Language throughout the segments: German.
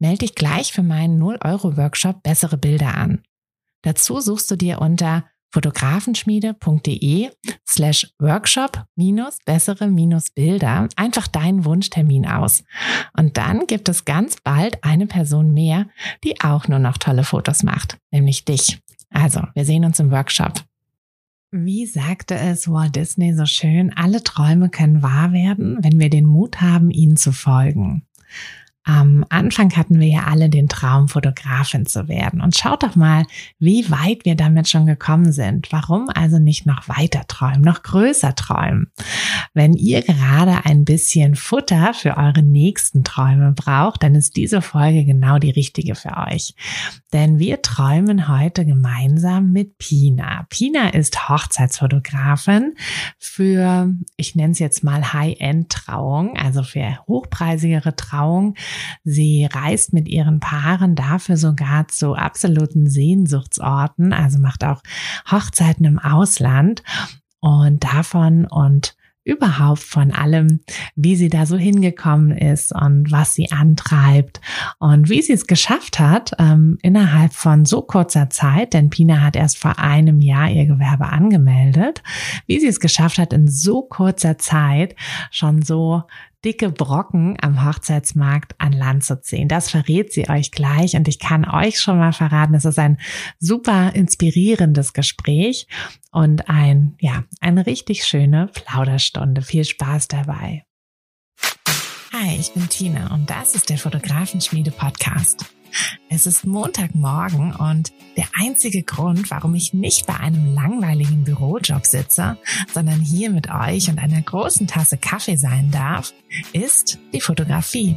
Melde dich gleich für meinen 0-Euro-Workshop Bessere Bilder an. Dazu suchst du dir unter fotografenschmiede.de slash workshop minus bessere minus Bilder einfach deinen Wunschtermin aus. Und dann gibt es ganz bald eine Person mehr, die auch nur noch tolle Fotos macht, nämlich dich. Also, wir sehen uns im Workshop. Wie sagte es Walt Disney so schön, alle Träume können wahr werden, wenn wir den Mut haben, ihnen zu folgen. Am Anfang hatten wir ja alle den Traum, Fotografin zu werden. Und schaut doch mal, wie weit wir damit schon gekommen sind. Warum also nicht noch weiter träumen, noch größer träumen? Wenn ihr gerade ein bisschen Futter für eure nächsten Träume braucht, dann ist diese Folge genau die richtige für euch. Denn wir träumen heute gemeinsam mit Pina. Pina ist Hochzeitsfotografin für, ich nenne es jetzt mal High-End-Trauung, also für hochpreisigere Trauung Sie reist mit ihren Paaren dafür sogar zu absoluten Sehnsuchtsorten, also macht auch Hochzeiten im Ausland. Und davon und überhaupt von allem, wie sie da so hingekommen ist und was sie antreibt und wie sie es geschafft hat, ähm, innerhalb von so kurzer Zeit, denn Pina hat erst vor einem Jahr ihr Gewerbe angemeldet, wie sie es geschafft hat, in so kurzer Zeit schon so dicke Brocken am Hochzeitsmarkt an Land zu ziehen. Das verrät sie euch gleich und ich kann euch schon mal verraten, es ist ein super inspirierendes Gespräch und ein, ja, eine richtig schöne Plauderstunde. Viel Spaß dabei. Hi, ich bin Tina und das ist der Fotografenschmiede Podcast. Es ist Montagmorgen und der einzige Grund, warum ich nicht bei einem langweiligen Bürojob sitze, sondern hier mit euch und einer großen Tasse Kaffee sein darf, ist die Fotografie.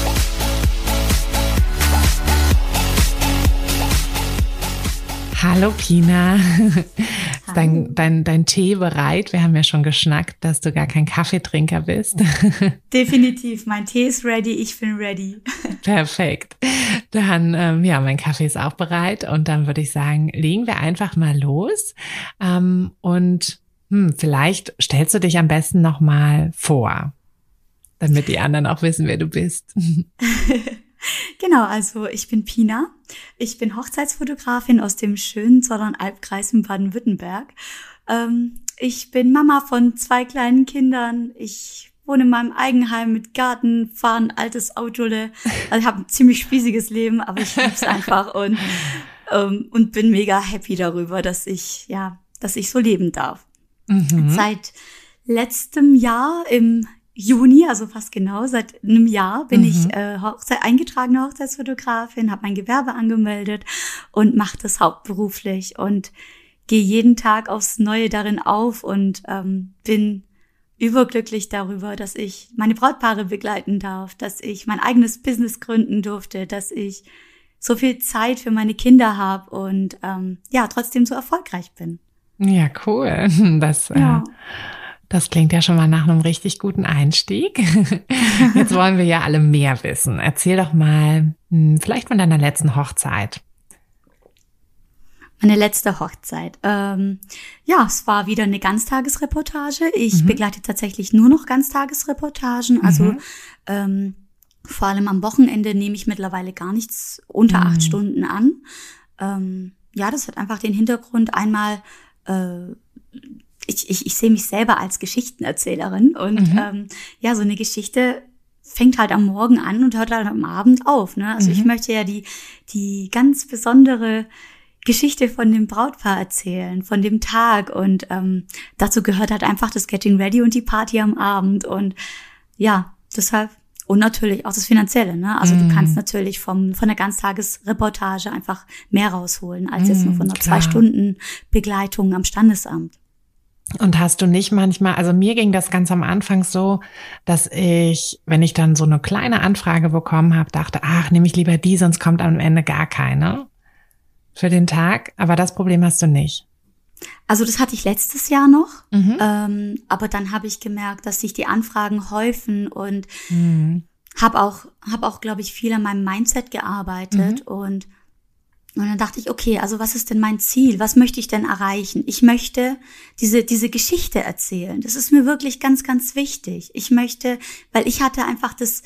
Hallo Pina. Hallo. Dein, dein, dein Tee bereit? Wir haben ja schon geschnackt, dass du gar kein Kaffeetrinker bist. Definitiv. Mein Tee ist ready. Ich bin ready. Perfekt. Dann, ähm, ja, mein Kaffee ist auch bereit. Und dann würde ich sagen, legen wir einfach mal los. Ähm, und hm, vielleicht stellst du dich am besten noch mal vor, damit die anderen auch wissen, wer du bist. Genau, also ich bin Pina. Ich bin Hochzeitsfotografin aus dem schönen Zollernalbkreis in Baden-Württemberg. Ähm, ich bin Mama von zwei kleinen Kindern. Ich wohne in meinem Eigenheim mit Garten, fahre ein altes Auto. Also ich habe ein ziemlich spießiges Leben, aber ich liebe es einfach und, ähm, und bin mega happy darüber, dass ich, ja, dass ich so leben darf. Mhm. Seit letztem Jahr im Juni, also fast genau, seit einem Jahr bin mhm. ich äh, Hochzeit, eingetragene Hochzeitsfotografin, habe mein Gewerbe angemeldet und mache das hauptberuflich und gehe jeden Tag aufs Neue darin auf und ähm, bin überglücklich darüber, dass ich meine Brautpaare begleiten darf, dass ich mein eigenes Business gründen durfte, dass ich so viel Zeit für meine Kinder habe und ähm, ja, trotzdem so erfolgreich bin. Ja, cool. Das ja. Äh das klingt ja schon mal nach einem richtig guten Einstieg. Jetzt wollen wir ja alle mehr wissen. Erzähl doch mal, hm, vielleicht von deiner letzten Hochzeit. Meine letzte Hochzeit. Ähm, ja, es war wieder eine Ganztagesreportage. Ich mhm. begleite tatsächlich nur noch Ganztagesreportagen. Also mhm. ähm, Vor allem am Wochenende nehme ich mittlerweile gar nichts unter mhm. acht Stunden an. Ähm, ja, das hat einfach den Hintergrund einmal, äh, ich, ich, ich sehe mich selber als Geschichtenerzählerin und mhm. ähm, ja, so eine Geschichte fängt halt am Morgen an und hört halt am Abend auf. Ne? Also mhm. ich möchte ja die, die ganz besondere Geschichte von dem Brautpaar erzählen, von dem Tag. Und ähm, dazu gehört halt einfach das Getting Ready und die Party am Abend. Und ja, deshalb. Und natürlich auch das Finanzielle, ne? Also mm. du kannst natürlich vom, von der Ganztagesreportage einfach mehr rausholen, als mm, jetzt nur von einer klar. zwei Stunden Begleitung am Standesamt. Und hast du nicht manchmal, also mir ging das ganz am Anfang so, dass ich, wenn ich dann so eine kleine Anfrage bekommen habe, dachte, ach, nehme ich lieber die, sonst kommt am Ende gar keine für den Tag. Aber das Problem hast du nicht. Also das hatte ich letztes Jahr noch, mhm. ähm, aber dann habe ich gemerkt, dass sich die Anfragen häufen und mhm. habe auch, hab auch, glaube ich, viel an meinem Mindset gearbeitet mhm. und und dann dachte ich, okay, also was ist denn mein Ziel? Was möchte ich denn erreichen? Ich möchte diese, diese Geschichte erzählen. Das ist mir wirklich ganz, ganz wichtig. Ich möchte, weil ich hatte einfach das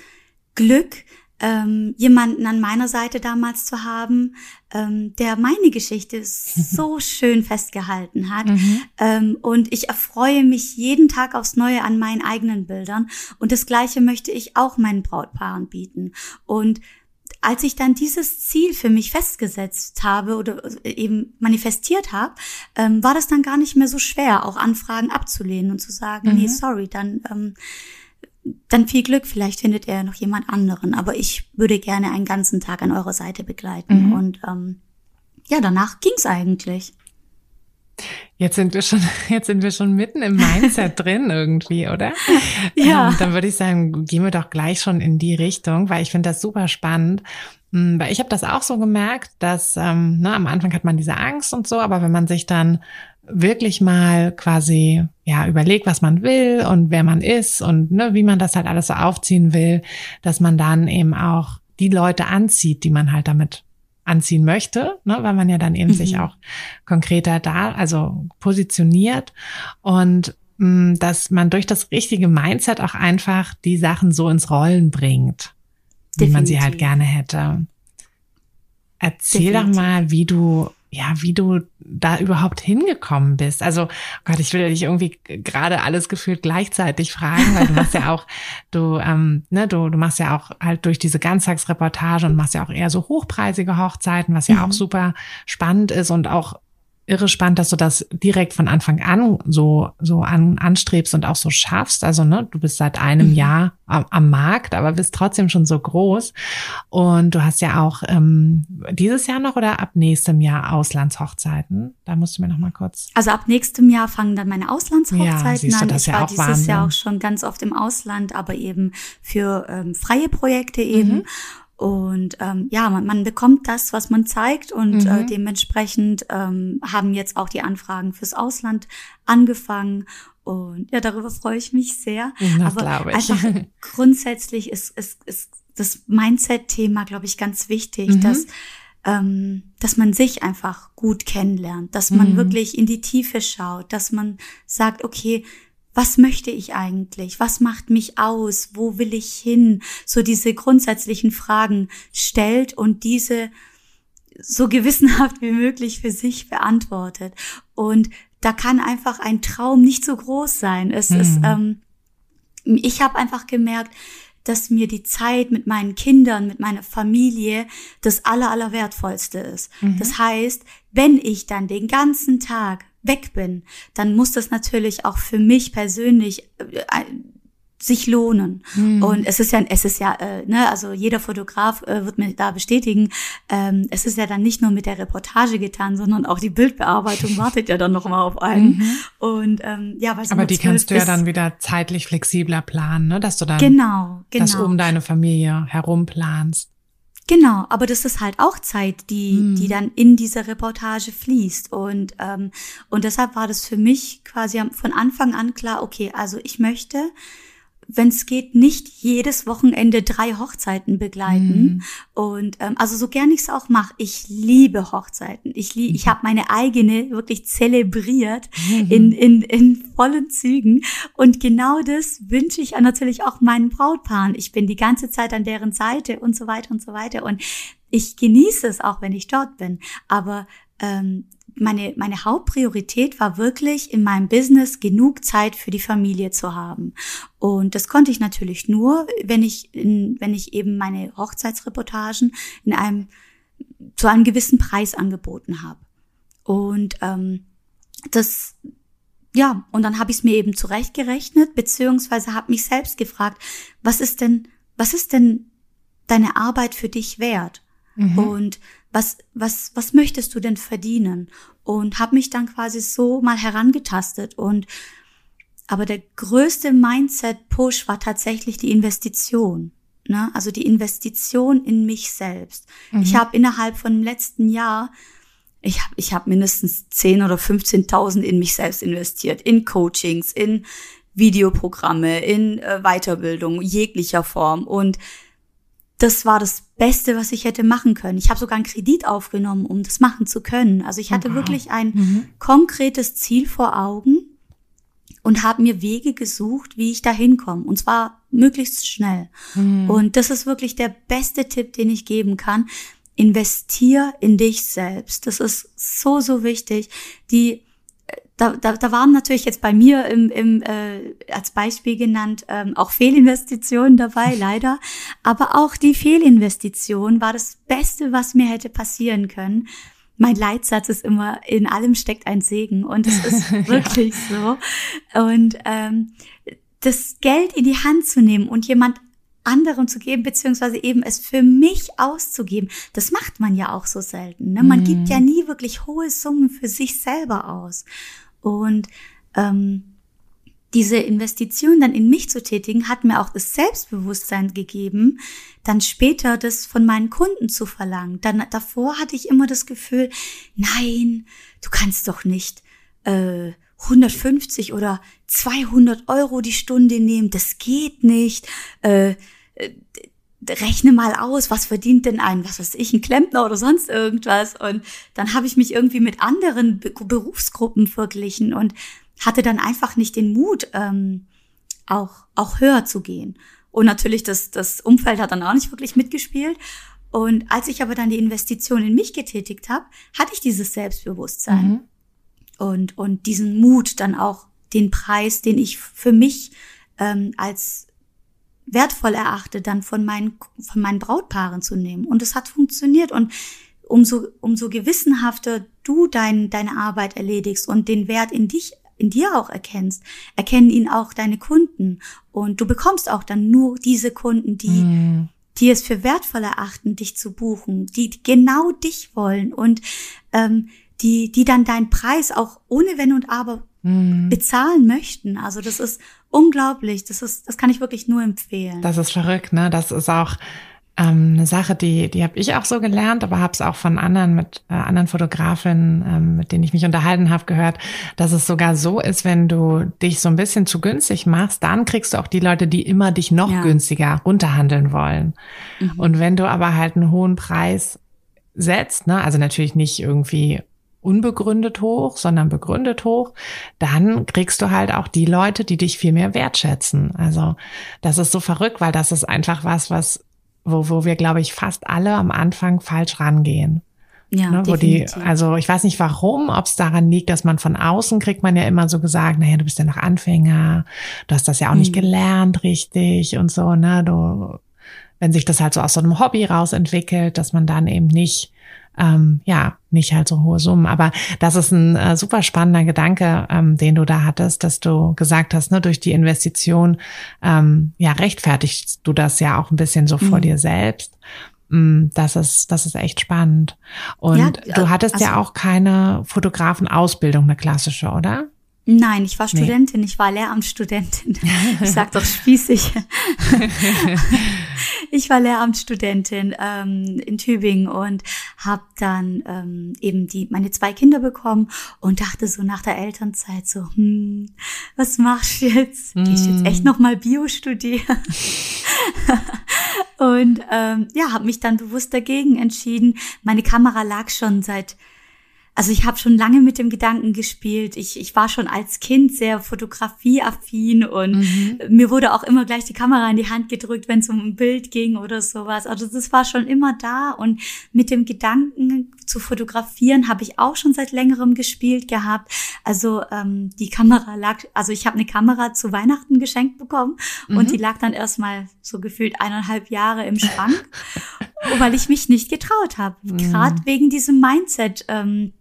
Glück, ähm, jemanden an meiner Seite damals zu haben, ähm, der meine Geschichte so schön festgehalten hat. Mhm. Ähm, und ich erfreue mich jeden Tag aufs Neue an meinen eigenen Bildern. Und das Gleiche möchte ich auch meinen Brautpaaren bieten. Und als ich dann dieses Ziel für mich festgesetzt habe oder eben manifestiert habe, ähm, war das dann gar nicht mehr so schwer, auch Anfragen abzulehnen und zu sagen, mhm. nee, sorry, dann, ähm, dann viel Glück, vielleicht findet er noch jemand anderen. Aber ich würde gerne einen ganzen Tag an eurer Seite begleiten. Mhm. Und ähm, ja, danach ging's eigentlich. Jetzt sind wir schon, jetzt sind wir schon mitten im Mindset drin irgendwie, oder? Ja. Ähm, dann würde ich sagen, gehen wir doch gleich schon in die Richtung, weil ich finde das super spannend. Hm, weil ich habe das auch so gemerkt, dass ähm, ne, am Anfang hat man diese Angst und so, aber wenn man sich dann wirklich mal quasi ja überlegt, was man will und wer man ist und ne, wie man das halt alles so aufziehen will, dass man dann eben auch die Leute anzieht, die man halt damit anziehen möchte, ne, weil man ja dann eben mhm. sich auch konkreter da, also positioniert und mh, mm, dass man durch das richtige Mindset auch einfach die Sachen so ins Rollen bringt, Definitiv. wie man sie halt gerne hätte. Erzähl Definitiv. doch mal, wie du ja, wie du da überhaupt hingekommen bist. Also, oh Gott, ich will dich irgendwie gerade alles gefühlt gleichzeitig fragen, weil du machst ja auch, du, ähm, ne, du, du machst ja auch halt durch diese Ganztagsreportage und machst ja auch eher so hochpreisige Hochzeiten, was ja mhm. auch super spannend ist und auch irre spannend, dass du das direkt von Anfang an so, so an, anstrebst und auch so schaffst. Also, ne, du bist seit einem mhm. Jahr am, am, Markt, aber bist trotzdem schon so groß. Und du hast ja auch ähm, dieses Jahr noch oder ab nächstem Jahr Auslandshochzeiten? Da musst du mir noch mal kurz. Also ab nächstem Jahr fangen dann meine Auslandshochzeiten ja, an. ich ja war dieses Wahnsinn. Jahr auch schon ganz oft im Ausland, aber eben für ähm, freie Projekte eben. Mhm. Und ähm, ja, man, man bekommt das, was man zeigt und äh, mhm. äh, dementsprechend ähm, haben jetzt auch die Anfragen fürs Ausland angefangen. Und ja, darüber freue ich mich sehr. Das Aber einfach grundsätzlich ist, ist, ist das Mindset-Thema, glaube ich, ganz wichtig, mhm. dass ähm, dass man sich einfach gut kennenlernt, dass man mhm. wirklich in die Tiefe schaut, dass man sagt, okay, was möchte ich eigentlich? Was macht mich aus? Wo will ich hin? So diese grundsätzlichen Fragen stellt und diese so gewissenhaft wie möglich für sich beantwortet. Und da kann einfach ein Traum nicht so groß sein. Es mhm. ist, ähm, ich habe einfach gemerkt, dass mir die Zeit mit meinen Kindern, mit meiner Familie das aller, aller wertvollste ist. Mhm. Das heißt, wenn ich dann den ganzen Tag weg bin, dann muss das natürlich auch für mich persönlich äh, sich lohnen. Mhm. Und es ist ja, es ist ja, äh, ne, also jeder Fotograf äh, wird mir da bestätigen, ähm, es ist ja dann nicht nur mit der Reportage getan, sondern auch die Bildbearbeitung wartet ja dann noch mal auf einen. Mhm. Und ähm, ja, weil aber die kannst du ja dann wieder zeitlich flexibler planen, ne, dass du dann genau, genau. das um deine Familie herum planst. Genau, aber das ist halt auch Zeit, die, mhm. die dann in diese Reportage fließt. Und, ähm, und deshalb war das für mich quasi von Anfang an klar, okay, also ich möchte wenn es geht, nicht jedes Wochenende drei Hochzeiten begleiten. Mhm. Und ähm, also so gern ich es auch mache, ich liebe Hochzeiten. Ich lieb, mhm. ich habe meine eigene wirklich zelebriert mhm. in, in, in vollen Zügen. Und genau das wünsche ich natürlich auch meinen Brautpaaren. Ich bin die ganze Zeit an deren Seite und so weiter und so weiter. Und ich genieße es auch, wenn ich dort bin. Aber ähm, meine, meine Hauptpriorität war wirklich in meinem Business genug Zeit für die Familie zu haben. Und das konnte ich natürlich nur, wenn ich, in, wenn ich eben meine Hochzeitsreportagen in einem, zu einem gewissen Preis angeboten habe. Und ähm, das, ja, und dann habe ich es mir eben zurechtgerechnet, beziehungsweise habe mich selbst gefragt, was ist denn, was ist denn deine Arbeit für dich wert? Mhm. Und was, was, was möchtest du denn verdienen? Und habe mich dann quasi so mal herangetastet und aber der größte Mindset-Push war tatsächlich die Investition. Ne? Also die Investition in mich selbst. Mhm. Ich habe innerhalb von dem letzten Jahr, ich habe ich hab mindestens 10 oder 15.000 in mich selbst investiert. In Coachings, in Videoprogramme, in äh, Weiterbildung jeglicher Form. Und das war das Beste, was ich hätte machen können. Ich habe sogar einen Kredit aufgenommen, um das machen zu können. Also ich hatte wow. wirklich ein mhm. konkretes Ziel vor Augen und habe mir Wege gesucht, wie ich da hinkomme. Und zwar möglichst schnell. Mhm. Und das ist wirklich der beste Tipp, den ich geben kann. Investier in dich selbst. Das ist so, so wichtig. Die da, da, da waren natürlich jetzt bei mir im, im, äh, als Beispiel genannt ähm, auch Fehlinvestitionen dabei, leider. Aber auch die Fehlinvestition war das Beste, was mir hätte passieren können. Mein Leitsatz ist immer, in allem steckt ein Segen. Und es ist wirklich ja. so. Und ähm, das Geld in die Hand zu nehmen und jemand anderen zu geben, beziehungsweise eben es für mich auszugeben. Das macht man ja auch so selten. Ne? Man mm. gibt ja nie wirklich hohe Summen für sich selber aus. Und ähm, diese Investition dann in mich zu tätigen, hat mir auch das Selbstbewusstsein gegeben, dann später das von meinen Kunden zu verlangen. Dann davor hatte ich immer das Gefühl, nein, du kannst doch nicht äh, 150 oder 200 Euro die Stunde nehmen, das geht nicht. Äh, äh, rechne mal aus, was verdient denn ein, was weiß ich, ein Klempner oder sonst irgendwas. Und dann habe ich mich irgendwie mit anderen Be Berufsgruppen verglichen und hatte dann einfach nicht den Mut, ähm, auch, auch höher zu gehen. Und natürlich, das, das Umfeld hat dann auch nicht wirklich mitgespielt. Und als ich aber dann die Investition in mich getätigt habe, hatte ich dieses Selbstbewusstsein mhm. und, und diesen Mut, dann auch den Preis, den ich für mich ähm, als wertvoll erachte, dann von meinen, von meinen Brautpaaren zu nehmen. Und es hat funktioniert. Und umso, umso gewissenhafter du dein, deine Arbeit erledigst und den Wert in dich in dir auch erkennst, erkennen ihn auch deine Kunden. Und du bekommst auch dann nur diese Kunden, die, mm. die es für wertvoll erachten, dich zu buchen, die genau dich wollen und ähm, die, die dann deinen Preis auch ohne Wenn und Aber mm. bezahlen möchten. Also das ist unglaublich. Das ist, das kann ich wirklich nur empfehlen. Das ist verrückt, ne? Das ist auch ähm, eine Sache, die, die habe ich auch so gelernt, aber habe es auch von anderen mit äh, anderen Fotografinnen, ähm, mit denen ich mich unterhalten habe, gehört, dass es sogar so ist, wenn du dich so ein bisschen zu günstig machst, dann kriegst du auch die Leute, die immer dich noch ja. günstiger runterhandeln wollen. Mhm. Und wenn du aber halt einen hohen Preis setzt, ne, also natürlich nicht irgendwie unbegründet hoch, sondern begründet hoch, dann kriegst du halt auch die Leute, die dich viel mehr wertschätzen. Also das ist so verrückt, weil das ist einfach was, was, wo, wo wir, glaube ich, fast alle am Anfang falsch rangehen. Ja, ne, wo die, also ich weiß nicht warum, ob es daran liegt, dass man von außen kriegt man ja immer so gesagt, naja, du bist ja noch Anfänger, du hast das ja auch hm. nicht gelernt richtig und so, ne, du, wenn sich das halt so aus so einem Hobby raus entwickelt, dass man dann eben nicht ähm, ja, nicht halt so hohe Summen. Aber das ist ein äh, super spannender Gedanke, ähm, den du da hattest, dass du gesagt hast, ne, durch die Investition, ähm, ja, rechtfertigst du das ja auch ein bisschen so mhm. vor dir selbst. Mm, das ist, das ist echt spannend. Und ja, du hattest also, ja auch keine Fotografenausbildung, eine klassische, oder? Nein, ich war Studentin, nee. ich war Lehramtsstudentin. Ich sag doch spießig. ich war Lehramtsstudentin ähm, in Tübingen und habe dann ähm, eben die meine zwei Kinder bekommen und dachte so nach der Elternzeit so, hm, was machst du jetzt? Geh ich jetzt echt hm. noch mal Bio studieren? und ähm, ja, habe mich dann bewusst dagegen entschieden. Meine Kamera lag schon seit also ich habe schon lange mit dem Gedanken gespielt. Ich, ich war schon als Kind sehr fotografieaffin und mhm. mir wurde auch immer gleich die Kamera in die Hand gedrückt, wenn es um ein Bild ging oder sowas. Also das war schon immer da und mit dem Gedanken zu fotografieren habe ich auch schon seit längerem gespielt gehabt. Also ähm, die Kamera lag, also ich habe eine Kamera zu Weihnachten geschenkt bekommen mhm. und die lag dann erstmal so gefühlt eineinhalb Jahre im Schrank, weil ich mich nicht getraut habe. Mhm. Gerade wegen diesem Mindset. Ähm,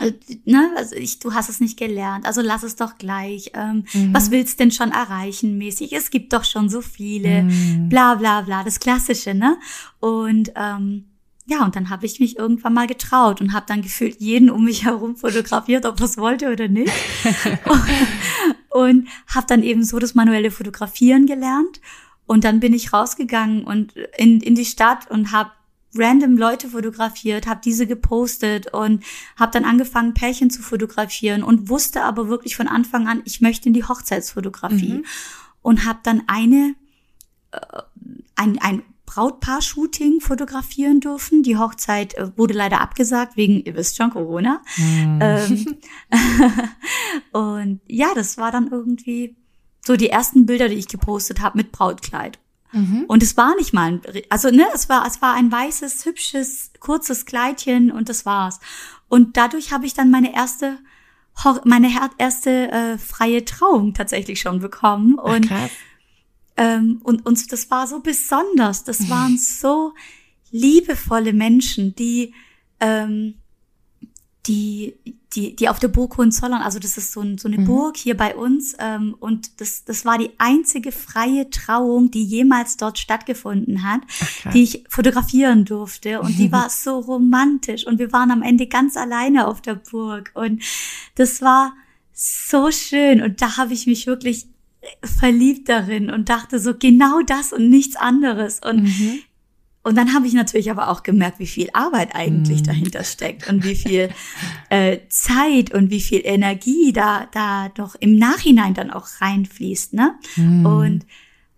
äh, ne, also ich, du hast es nicht gelernt, also lass es doch gleich. Ähm, mhm. Was willst denn schon erreichen mäßig? Es gibt doch schon so viele, mhm. bla bla bla, das Klassische, ne? Und ähm, ja, und dann habe ich mich irgendwann mal getraut und habe dann gefühlt jeden um mich herum fotografiert, ob es wollte oder nicht. und habe dann eben so das manuelle Fotografieren gelernt. Und dann bin ich rausgegangen und in, in die Stadt und habe random Leute fotografiert, habe diese gepostet und habe dann angefangen, Pärchen zu fotografieren und wusste aber wirklich von Anfang an, ich möchte in die Hochzeitsfotografie mhm. und habe dann eine äh, ein, ein Brautpaar-Shooting fotografieren dürfen. Die Hochzeit äh, wurde leider abgesagt wegen, ihr wisst schon, Corona. Mhm. Ähm, und ja, das war dann irgendwie so die ersten Bilder, die ich gepostet habe mit Brautkleid. Mhm. Und es war nicht mal ein, also ne, es war, es war ein weißes, hübsches, kurzes Kleidchen und das war's. Und dadurch habe ich dann meine erste, meine erste äh, freie Trauung tatsächlich schon bekommen. Und, Ach, ähm, und, und das war so besonders. Das waren so liebevolle Menschen, die, ähm, die, die, die auf der Burg Hohenzollern, also das ist so, ein, so eine mhm. Burg hier bei uns, ähm, und das, das war die einzige freie Trauung, die jemals dort stattgefunden hat, Ach, die ich fotografieren durfte. Und die war so romantisch. Und wir waren am Ende ganz alleine auf der Burg. Und das war so schön. Und da habe ich mich wirklich verliebt darin und dachte so genau das und nichts anderes. Und mhm. Und dann habe ich natürlich aber auch gemerkt, wie viel Arbeit eigentlich mm. dahinter steckt und wie viel äh, Zeit und wie viel Energie da da doch im Nachhinein dann auch reinfließt, ne? Mm. Und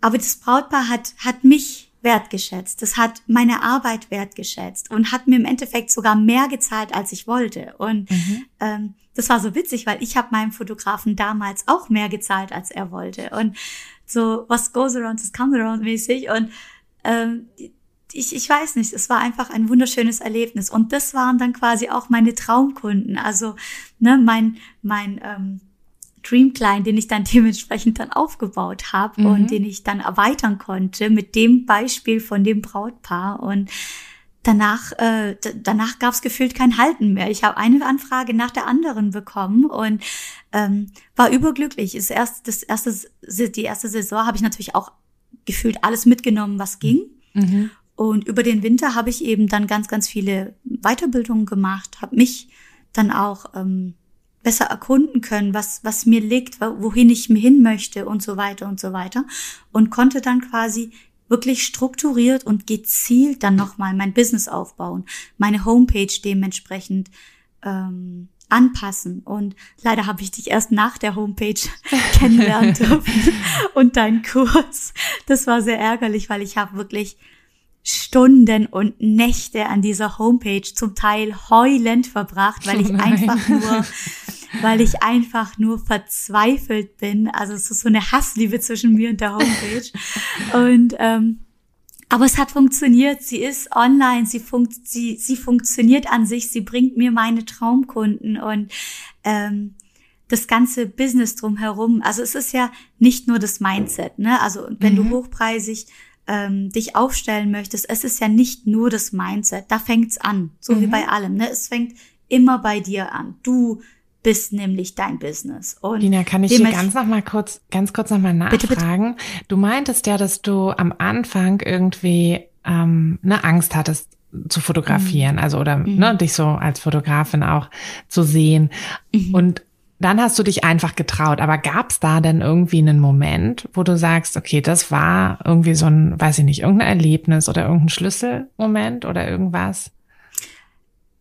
aber das Brautpaar hat hat mich wertgeschätzt. Das hat meine Arbeit wertgeschätzt und hat mir im Endeffekt sogar mehr gezahlt, als ich wollte. Und mhm. ähm, das war so witzig, weil ich habe meinem Fotografen damals auch mehr gezahlt, als er wollte. Und so, was goes around, is comes around mäßig. Und ähm, ich, ich weiß nicht, es war einfach ein wunderschönes Erlebnis. Und das waren dann quasi auch meine Traumkunden. Also ne, mein, mein ähm, Dream Client, den ich dann dementsprechend dann aufgebaut habe mhm. und den ich dann erweitern konnte mit dem Beispiel von dem Brautpaar. Und danach, äh, danach gab es gefühlt kein Halten mehr. Ich habe eine Anfrage nach der anderen bekommen und ähm, war überglücklich. Das erste, das erste, die erste Saison habe ich natürlich auch gefühlt alles mitgenommen, was ging. Mhm. Und über den Winter habe ich eben dann ganz, ganz viele Weiterbildungen gemacht, habe mich dann auch ähm, besser erkunden können, was, was mir liegt, wohin ich mir hin möchte und so weiter und so weiter. Und konnte dann quasi wirklich strukturiert und gezielt dann nochmal mein Business aufbauen, meine Homepage dementsprechend ähm, anpassen. Und leider habe ich dich erst nach der Homepage kennenlernen dürfen und deinen Kurs. Das war sehr ärgerlich, weil ich habe wirklich Stunden und Nächte an dieser Homepage zum Teil heulend verbracht, weil ich oh einfach nur, weil ich einfach nur verzweifelt bin. Also es ist so eine Hassliebe zwischen mir und der Homepage. Und ähm, aber es hat funktioniert. Sie ist online. Sie, funkt, sie, sie funktioniert an sich. Sie bringt mir meine Traumkunden und ähm, das ganze Business drumherum. Also es ist ja nicht nur das Mindset. Ne? Also wenn mhm. du hochpreisig ähm, dich aufstellen möchtest, es ist ja nicht nur das Mindset, da fängt's an, so mhm. wie bei allem. Ne? Es fängt immer bei dir an. Du bist nämlich dein Business. Und Lina, kann ich hier ganz noch mal kurz, ganz kurz noch mal nachfragen? Bitte, bitte. Du meintest ja, dass du am Anfang irgendwie ähm, eine Angst hattest zu fotografieren, mhm. also oder mhm. ne, dich so als Fotografin auch zu sehen. Mhm. Und dann hast du dich einfach getraut. Aber gab es da denn irgendwie einen Moment, wo du sagst, okay, das war irgendwie so ein, weiß ich nicht, irgendein Erlebnis oder irgendein Schlüsselmoment oder irgendwas?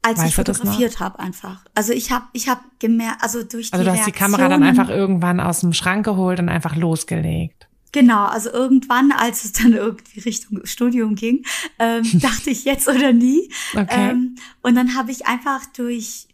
als Weißt ich fotografiert habe einfach. Also ich habe ich habe gemerkt, also durch Also die du hast die Kamera dann einfach irgendwann aus dem Schrank geholt und einfach losgelegt. Genau, also irgendwann, als es dann irgendwie Richtung Studium ging, ähm, dachte ich jetzt oder nie. Okay. Ähm, und dann habe ich einfach durch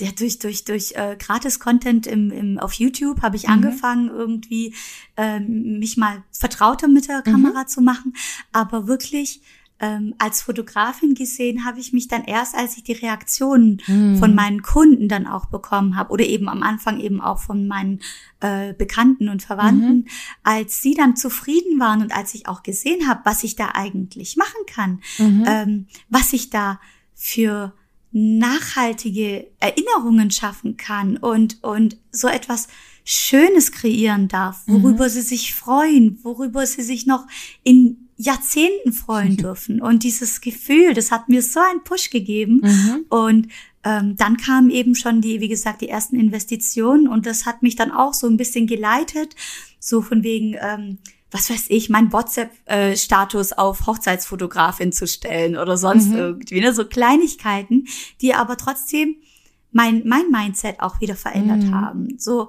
ja, durch durch durch äh, Gratis-Content im, im auf YouTube habe ich Mhm. angefangen irgendwie ähm, mich mal vertrauter mit der Kamera Mhm. zu machen, aber wirklich ähm, als Fotografin gesehen habe ich mich dann erst, als ich die Reaktionen Mhm. von meinen Kunden dann auch bekommen habe oder eben am Anfang eben auch von meinen äh, Bekannten und Verwandten, Mhm. als sie dann zufrieden waren und als ich auch gesehen habe, was ich da eigentlich machen kann, Mhm. ähm, was ich da für nachhaltige Erinnerungen schaffen kann und, und so etwas Schönes kreieren darf, worüber sie sich freuen, worüber sie sich noch in Jahrzehnten freuen dürfen. Und dieses Gefühl, das hat mir so einen Push gegeben. Mhm. Und ähm, dann kamen eben schon die, wie gesagt, die ersten Investitionen und das hat mich dann auch so ein bisschen geleitet, so von wegen, ähm, was weiß ich, mein WhatsApp-Status auf Hochzeitsfotografin zu stellen oder sonst Mhm. irgendwie, ne? so Kleinigkeiten, die aber trotzdem mein, mein Mindset auch wieder verändert Mhm. haben. So,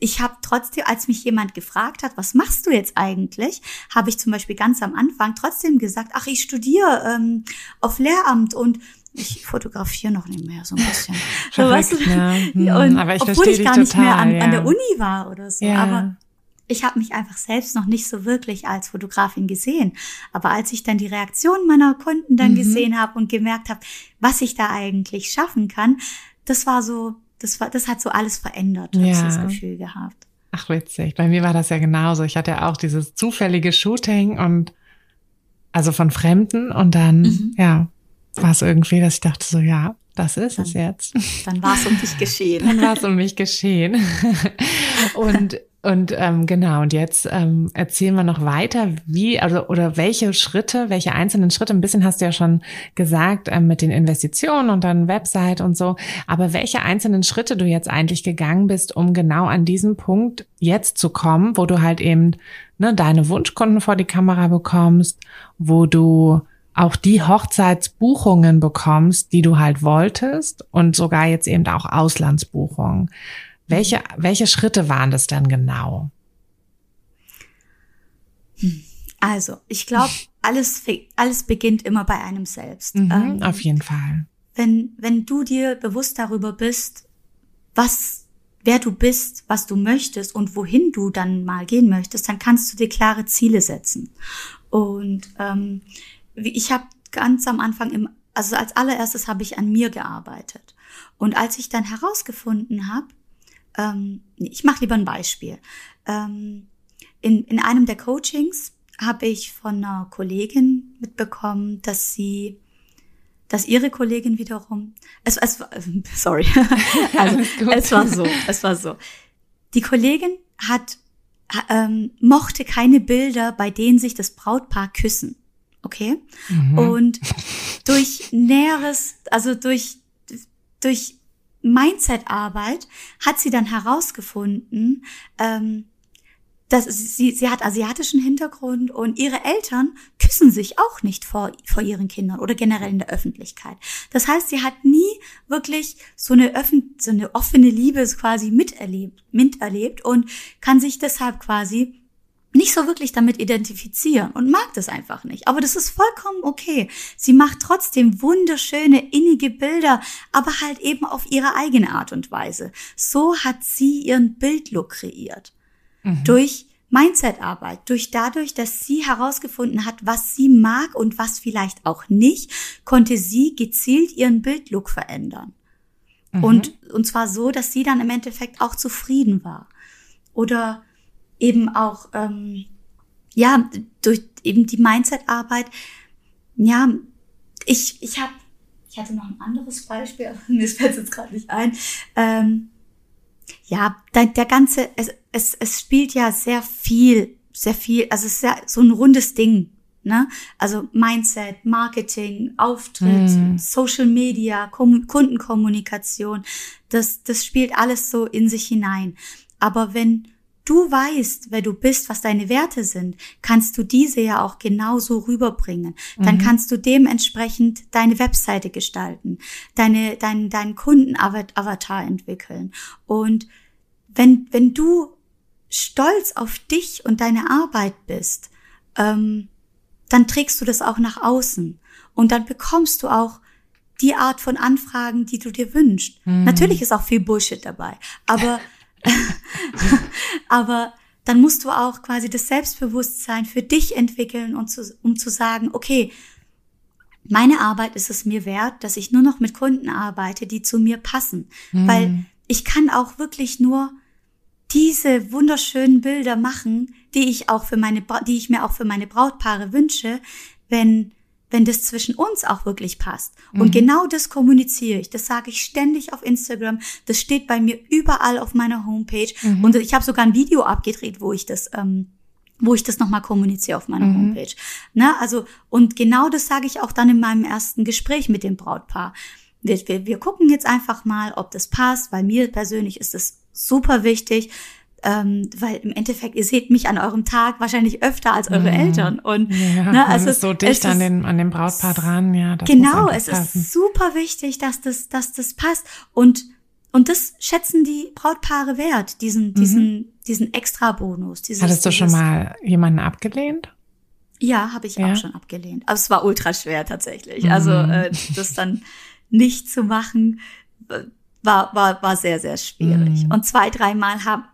ich habe trotzdem, als mich jemand gefragt hat, was machst du jetzt eigentlich, habe ich zum Beispiel ganz am Anfang trotzdem gesagt, ach, ich studiere ähm, auf Lehramt und ich fotografiere noch nicht mehr so ein bisschen. so, weißt du? Verrückt, ne? Hm, und aber ich obwohl ich gar nicht mehr an, total, an der ja. Uni war oder so. Ja. Aber ich habe mich einfach selbst noch nicht so wirklich als Fotografin gesehen. Aber als ich dann die Reaktion meiner Kunden dann Mhm. gesehen habe und gemerkt habe, was ich da eigentlich schaffen kann, das war so, das war, das hat so alles verändert, habe ich Ja. das Gefühl gehabt. Ach, witzig. Bei mir war das ja genauso. Ich hatte ja auch dieses zufällige Shooting und also von Fremden und dann, Mhm. ja, war es irgendwie, dass ich dachte so, ja, das ist es jetzt. Dann war es um dich geschehen. Dann war es um mich geschehen. und und ähm, genau, und jetzt ähm, erzählen wir noch weiter, wie, also oder welche Schritte, welche einzelnen Schritte, ein bisschen hast du ja schon gesagt, ähm, mit den Investitionen und dann Website und so, aber welche einzelnen Schritte du jetzt eigentlich gegangen bist, um genau an diesen Punkt jetzt zu kommen, wo du halt eben ne, deine Wunschkunden vor die Kamera bekommst, wo du auch die Hochzeitsbuchungen bekommst, die du halt wolltest und sogar jetzt eben auch Auslandsbuchungen. Welche, welche Schritte waren das dann genau? Also, ich glaube, alles, alles beginnt immer bei einem selbst. Mhm, Ähm, auf jeden Fall. wenn, wenn du dir bewusst darüber bist, was, wer du bist, was du möchtest und wohin du dann mal gehen möchtest, dann kannst du dir klare Ziele setzen. Und ähm, wie- ich habe ganz am Anfang im, also als allererstes habe ich an mir gearbeitet. Und als ich dann herausgefunden habe, ähm, ich mache lieber ein Beispiel. Ähm, in, in einem der Coachings habe ich von einer Kollegin mitbekommen, dass sie dass ihre Kollegin wiederum, es, es war, sorry, also es war so, es war so. Die Kollegin hat, ha- ähm, mochte keine Bilder, bei denen sich das Brautpaar küssen. Okay? Mhm. Und durch näheres, also durch, durch Mindset-Arbeit hat sie dann herausgefunden, ähm, dass sie, sie hat asiatischen Hintergrund und ihre Eltern küssen sich auch nicht vor, vor ihren Kindern oder generell in der Öffentlichkeit. Das heißt, sie hat nie wirklich so eine, öffn so eine offene Liebe quasi miterlebt, miterlebt und kann sich deshalb quasi nicht so wirklich damit identifizieren und mag das einfach nicht. Aber das ist vollkommen okay. Sie macht trotzdem wunderschöne, innige Bilder, aber halt eben auf ihre eigene Art und Weise. So hat sie ihren Bildlook kreiert Mhm. durch Mindset-Arbeit, durch dadurch, dass sie herausgefunden hat, was sie mag und was vielleicht auch nicht, konnte sie gezielt ihren Bildlook verändern. Mhm. Und, und zwar so, dass sie dann im Endeffekt auch zufrieden war. Oder eben auch, ähm, ja, durch eben die Mindset-Arbeit, ja, ich, ich habe, ich hatte noch ein anderes Beispiel, aber mir fällt es jetzt gerade nicht ein. Ähm, ja, der, der ganze, es, es, es spielt ja sehr viel, sehr viel, also es ist ja so ein rundes Ding, ne? Also Mindset, Marketing, Auftritt, Mm. Social Media, Kom Kundenkommunikation, das, das spielt alles so in sich hinein. Aber wenn du weißt, wer du bist, was deine Werte sind, kannst du diese ja auch genauso rüberbringen. Dann mhm. kannst du dementsprechend deine Webseite gestalten, deine, dein, deinen Kundenavatar entwickeln. Und wenn, wenn du stolz auf dich und deine Arbeit bist, ähm, dann trägst du das auch nach außen. Und dann bekommst du auch die Art von Anfragen, die du dir wünschst. Mhm. Natürlich ist auch viel Bullshit dabei, aber, aber dann musst du auch quasi das Selbstbewusstsein für dich entwickeln und zu, um zu sagen, okay, meine Arbeit ist es mir wert, dass ich nur noch mit Kunden arbeite, die zu mir passen, mhm. weil ich kann auch wirklich nur diese wunderschönen Bilder machen, die ich auch für meine, die ich mir auch für meine Brautpaare wünsche, wenn wenn das zwischen uns auch wirklich passt. Und mhm. genau das kommuniziere ich. Das sage ich ständig auf Instagram. Das steht bei mir überall auf meiner Homepage. Mhm. Und ich habe sogar ein Video abgedreht, wo ich das, ähm, wo ich das nochmal kommuniziere auf meiner mhm. Homepage. Ne? Also, und genau das sage ich auch dann in meinem ersten Gespräch mit dem Brautpaar. Wir, wir, wir gucken jetzt einfach mal, ob das passt, weil mir persönlich ist es super wichtig, ähm, weil im Endeffekt, ihr seht mich an eurem Tag wahrscheinlich öfter als eure mhm. Eltern. Und ja, ne, also ist so dicht an, den, an dem Brautpaar dran, ja. genau, es passen. ist super wichtig, dass das, dass das passt. Und, und das schätzen die Brautpaare wert, diesen, mhm. diesen, diesen Extra-Bonus. Hattest du schon mal jemanden abgelehnt? Ja, habe ich ja. auch schon abgelehnt. Aber es war ultra schwer tatsächlich. Mhm. Also äh, das dann nicht zu machen, äh, war, war, war sehr, sehr schwierig. Mhm. Und zwei, dreimal haben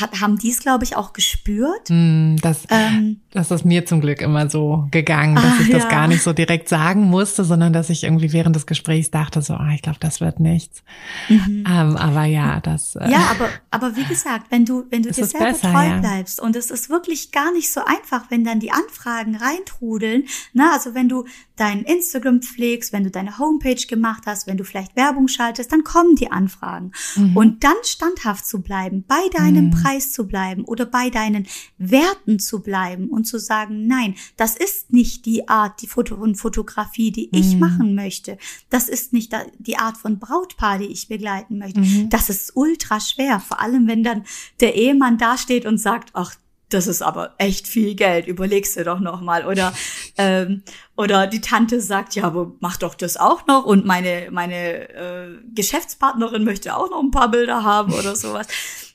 hat, haben die es, glaube ich, auch gespürt. Mm, das, ähm, das ist mir zum Glück immer so gegangen, dass ah, ich das ja. gar nicht so direkt sagen musste, sondern dass ich irgendwie während des Gesprächs dachte, so, ah, ich glaube, das wird nichts. Mhm. Ähm, aber ja, das. Äh, ja, aber, aber wie gesagt, wenn du, wenn du dir selber besser, treu ja. bleibst und es ist wirklich gar nicht so einfach, wenn dann die Anfragen reintrudeln, na, also wenn du dein Instagram pflegst, wenn du deine Homepage gemacht hast, wenn du vielleicht Werbung schaltest, dann kommen die Anfragen. Mhm. Und dann standhaft zu bleiben, bei deinem mhm. Preis zu bleiben oder bei deinen Werten zu bleiben und zu sagen, nein, das ist nicht die Art die Foto und Fotografie, die ich mhm. machen möchte. Das ist nicht die Art von Brautpaar, die ich begleiten möchte. Mhm. Das ist ultra schwer, vor allem wenn dann der Ehemann dasteht und sagt, ach, das ist aber echt viel Geld, überlegst du doch noch mal oder ähm, oder die Tante sagt ja, aber mach doch das auch noch und meine meine äh, Geschäftspartnerin möchte auch noch ein paar Bilder haben oder sowas.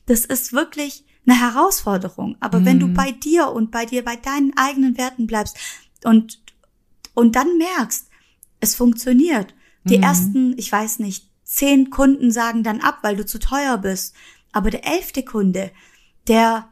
Das ist wirklich eine Herausforderung. Aber mhm. wenn du mhm. bei dir und bei dir bei deinen eigenen Werten bleibst und und dann merkst, es funktioniert. Die mhm. ersten, ich weiß nicht, zehn Kunden sagen dann ab, weil du zu teuer bist. Aber der elfte Kunde, der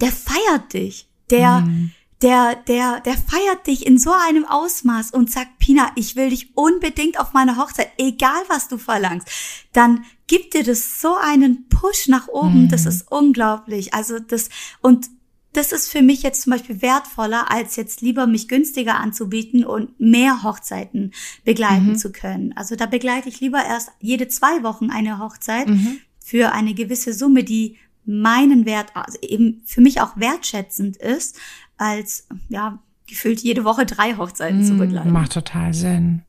der feiert dich. Der, mhm. Der, der, der feiert dich in so einem Ausmaß und sagt, Pina, ich will dich unbedingt auf meiner Hochzeit, egal was du verlangst. Dann gibt dir das so einen Push nach oben. Mhm. Das ist unglaublich. Also das, und das ist für mich jetzt zum Beispiel wertvoller, als jetzt lieber mich günstiger anzubieten und mehr Hochzeiten begleiten mhm. zu können. Also da begleite ich lieber erst jede zwei Wochen eine Hochzeit mhm. für eine gewisse Summe, die meinen Wert, also eben für mich auch wertschätzend ist, als ja gefühlt jede Woche drei Hochzeiten mm, zu begleiten. Macht total Sinn.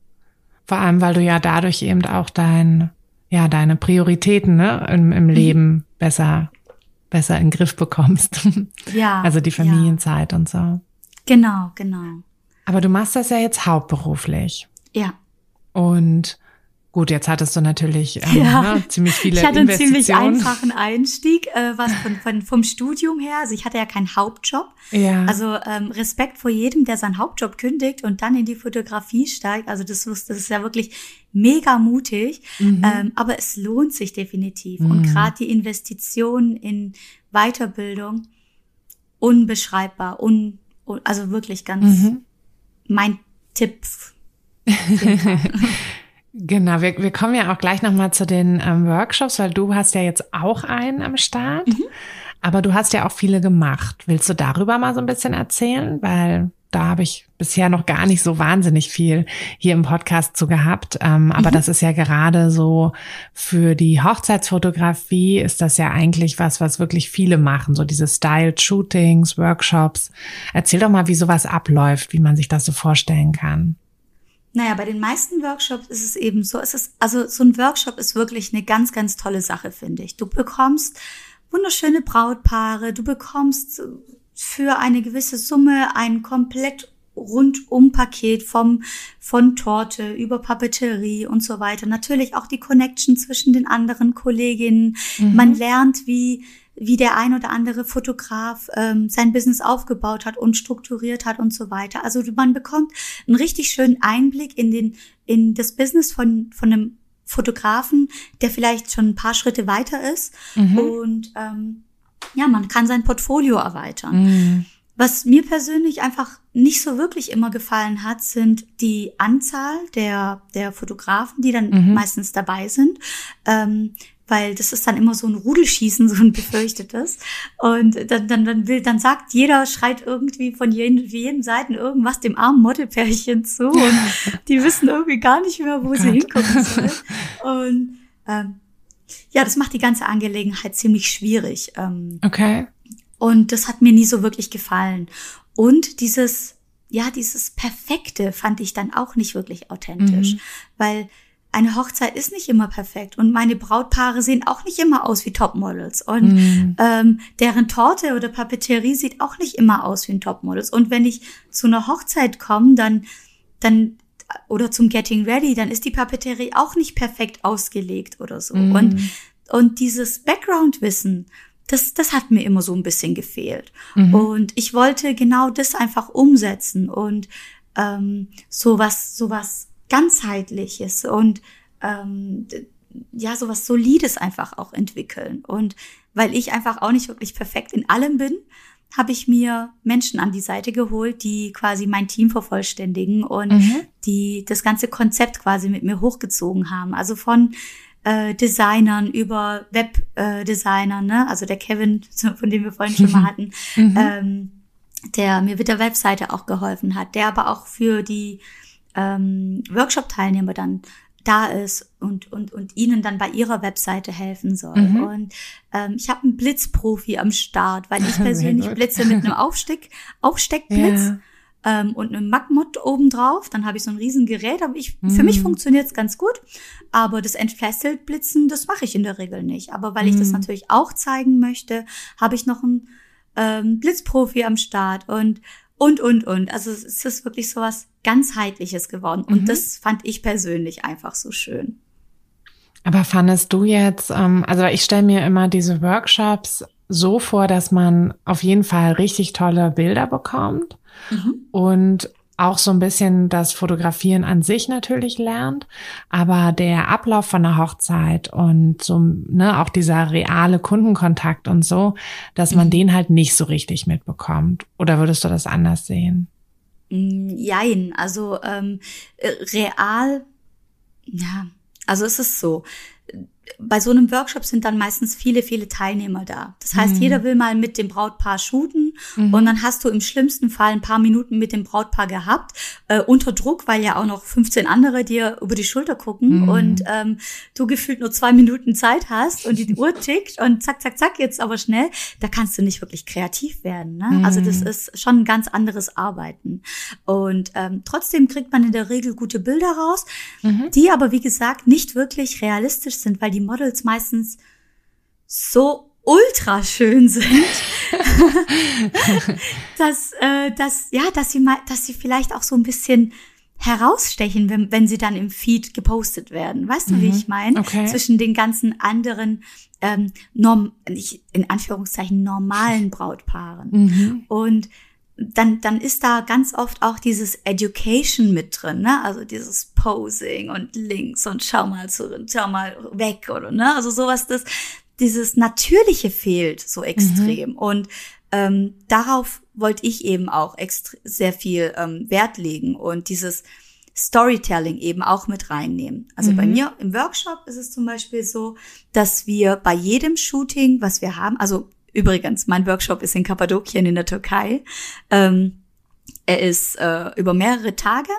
Vor allem, weil du ja dadurch eben auch dein, ja, deine Prioritäten ne, im, im mhm. Leben besser, besser in den Griff bekommst. Ja. Also die Familienzeit ja. und so. Genau, genau. Aber du machst das ja jetzt hauptberuflich. Ja. Und Gut, jetzt hattest du natürlich ähm, ja. ne, ziemlich viele Ich hatte einen ziemlich einfachen Einstieg, äh, was von, von, vom Studium her. Also ich hatte ja keinen Hauptjob. Ja. Also ähm, Respekt vor jedem, der seinen Hauptjob kündigt und dann in die Fotografie steigt. Also das, das ist ja wirklich mega mutig. Mhm. Ähm, aber es lohnt sich definitiv. Mhm. Und gerade die Investition in Weiterbildung unbeschreibbar. Un, also wirklich ganz mhm. mein Tipp. Genau, wir, wir kommen ja auch gleich nochmal zu den ähm, Workshops, weil du hast ja jetzt auch einen am Start, mhm. aber du hast ja auch viele gemacht. Willst du darüber mal so ein bisschen erzählen? Weil da habe ich bisher noch gar nicht so wahnsinnig viel hier im Podcast zu gehabt. Ähm, aber mhm. das ist ja gerade so für die Hochzeitsfotografie ist das ja eigentlich was, was wirklich viele machen. So diese Styled Shootings, Workshops. Erzähl doch mal, wie sowas abläuft, wie man sich das so vorstellen kann. Naja, bei den meisten Workshops ist es eben so, es ist, also so ein Workshop ist wirklich eine ganz, ganz tolle Sache, finde ich. Du bekommst wunderschöne Brautpaare. Du bekommst für eine gewisse Summe ein komplett Rundum-Paket vom, von Torte über Papeterie und so weiter. Natürlich auch die Connection zwischen den anderen Kolleginnen. Mhm. Man lernt, wie, wie der ein oder andere Fotograf ähm, sein Business aufgebaut hat und strukturiert hat und so weiter. Also man bekommt einen richtig schönen Einblick in den, in das Business von, von einem Fotografen, der vielleicht schon ein paar Schritte weiter ist. Mhm. Und ähm, ja, man kann sein Portfolio erweitern. Mhm. Was mir persönlich einfach nicht so wirklich immer gefallen hat, sind die Anzahl der, der Fotografen, die dann mhm. meistens dabei sind. Ähm, weil das ist dann immer so ein Rudelschießen, so ein befürchtetes. Und dann, dann, dann will, dann sagt jeder, schreit irgendwie von jeden, jeden Seiten irgendwas dem armen Modelpärchen zu und die wissen irgendwie gar nicht mehr, wo oh sie hingucken sollen. Und ähm, ja, das macht die ganze Angelegenheit ziemlich schwierig. Ähm, okay. Und das hat mir nie so wirklich gefallen. Und dieses, ja, dieses Perfekte fand ich dann auch nicht wirklich authentisch, mhm. weil eine Hochzeit ist nicht immer perfekt und meine Brautpaare sehen auch nicht immer aus wie Topmodels und mm. ähm, deren Torte oder Papeterie sieht auch nicht immer aus wie ein Topmodels und wenn ich zu einer Hochzeit komme, dann dann oder zum Getting Ready, dann ist die Papeterie auch nicht perfekt ausgelegt oder so mm. und und dieses Background-Wissen, das, das hat mir immer so ein bisschen gefehlt. Mhm. Und ich wollte genau das einfach umsetzen und ähm, sowas, sowas ganzheitliches und ähm, ja, sowas Solides einfach auch entwickeln. Und weil ich einfach auch nicht wirklich perfekt in allem bin, habe ich mir Menschen an die Seite geholt, die quasi mein Team vervollständigen und mhm. die das ganze Konzept quasi mit mir hochgezogen haben. Also von äh, Designern über Webdesignern, äh, ne? also der Kevin, von dem wir vorhin schon mal hatten, mhm. ähm, der mir mit der Webseite auch geholfen hat, der aber auch für die ähm, Workshop-Teilnehmer dann da ist und, und, und ihnen dann bei ihrer Webseite helfen soll. Mhm. Und ähm, ich habe einen Blitzprofi am Start, weil ich persönlich blitze mit einem Aufsteck, Aufsteckblitz. Ja. Ähm, und einem Magmod obendrauf, dann habe ich so ein Riesengerät, aber ich, mhm. für mich mhm. funktioniert es ganz gut. Aber das Entfesselt-Blitzen, das mache ich in der Regel nicht. Aber weil ich das mhm. natürlich auch zeigen möchte, habe ich noch einen ähm, Blitzprofi am Start. Und und, und, und. Also es ist wirklich so was ganzheitliches geworden. Und mhm. das fand ich persönlich einfach so schön. Aber fandest du jetzt, ähm, also ich stelle mir immer diese Workshops so vor, dass man auf jeden Fall richtig tolle Bilder bekommt mhm. und auch so ein bisschen das Fotografieren an sich natürlich lernt, aber der Ablauf von der Hochzeit und so, ne, auch dieser reale Kundenkontakt und so, dass man mhm. den halt nicht so richtig mitbekommt. Oder würdest du das anders sehen? Mm, jein, also ähm, äh, real, ja, also es ist so bei so einem Workshop sind dann meistens viele, viele Teilnehmer da. Das heißt, mhm. jeder will mal mit dem Brautpaar shooten mhm. und dann hast du im schlimmsten Fall ein paar Minuten mit dem Brautpaar gehabt, äh, unter Druck, weil ja auch noch 15 andere dir über die Schulter gucken mhm. und ähm, du gefühlt nur zwei Minuten Zeit hast und die Uhr tickt und zack, zack, zack, jetzt aber schnell, da kannst du nicht wirklich kreativ werden. Ne? Also das mhm. ist schon ein ganz anderes Arbeiten. Und ähm, trotzdem kriegt man in der Regel gute Bilder raus, mhm. die aber, wie gesagt, nicht wirklich realistisch sind, weil die Models meistens so ultra schön sind, dass, äh, dass, ja, dass sie mal, dass sie vielleicht auch so ein bisschen herausstechen, wenn, wenn sie dann im Feed gepostet werden. Weißt du, mhm. wie ich meine? Okay. Zwischen den ganzen anderen, ähm, norm, in Anführungszeichen normalen Brautpaaren. Mhm. Und dann, dann ist da ganz oft auch dieses Education mit drin, ne? Also dieses Posing und links und schau mal zu, schau mal weg oder ne? Also sowas, das, dieses Natürliche fehlt so extrem. Mhm. Und ähm, darauf wollte ich eben auch sehr viel ähm, Wert legen und dieses Storytelling eben auch mit reinnehmen. Also mhm. bei mir im Workshop ist es zum Beispiel so, dass wir bei jedem Shooting, was wir haben, also Übrigens, mein Workshop ist in Kappadokien in der Türkei. Ähm, er ist äh, über mehrere Tage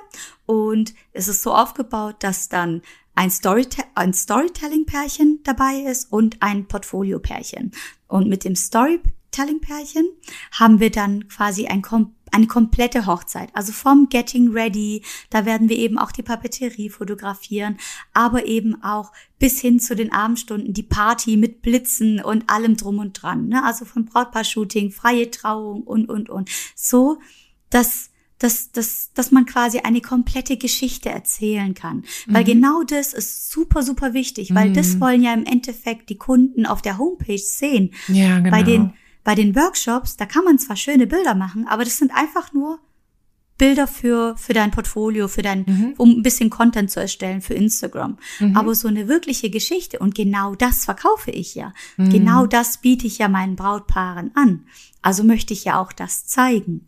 und es ist so aufgebaut, dass dann ein, Storyte ein Storytelling-Pärchen dabei ist und ein Portfolio-Pärchen. Und mit dem Storytelling Storytelling-Pärchen haben wir dann quasi ein eine komplette Hochzeit. Also vom Getting Ready, da werden wir eben auch die Papeterie fotografieren, aber eben auch bis hin zu den Abendstunden die Party mit Blitzen und allem drum und dran. Ne? Also von Brautpaar-Shooting, freie Trauung und, und, und. So, dass dass, dass, dass man quasi eine komplette Geschichte erzählen kann. Weil mhm. genau das ist super, super wichtig, weil mhm. das wollen ja im Endeffekt die Kunden auf der Homepage sehen. Ja, genau. Bei den, bei den Workshops, da kann man zwar schöne Bilder machen, aber das sind einfach nur Bilder für, für dein Portfolio, für dein, mhm. um ein bisschen Content zu erstellen für Instagram. Mhm. Aber so eine wirkliche Geschichte und genau das verkaufe ich ja. Mhm. Genau das biete ich ja meinen Brautpaaren an. Also möchte ich ja auch das zeigen.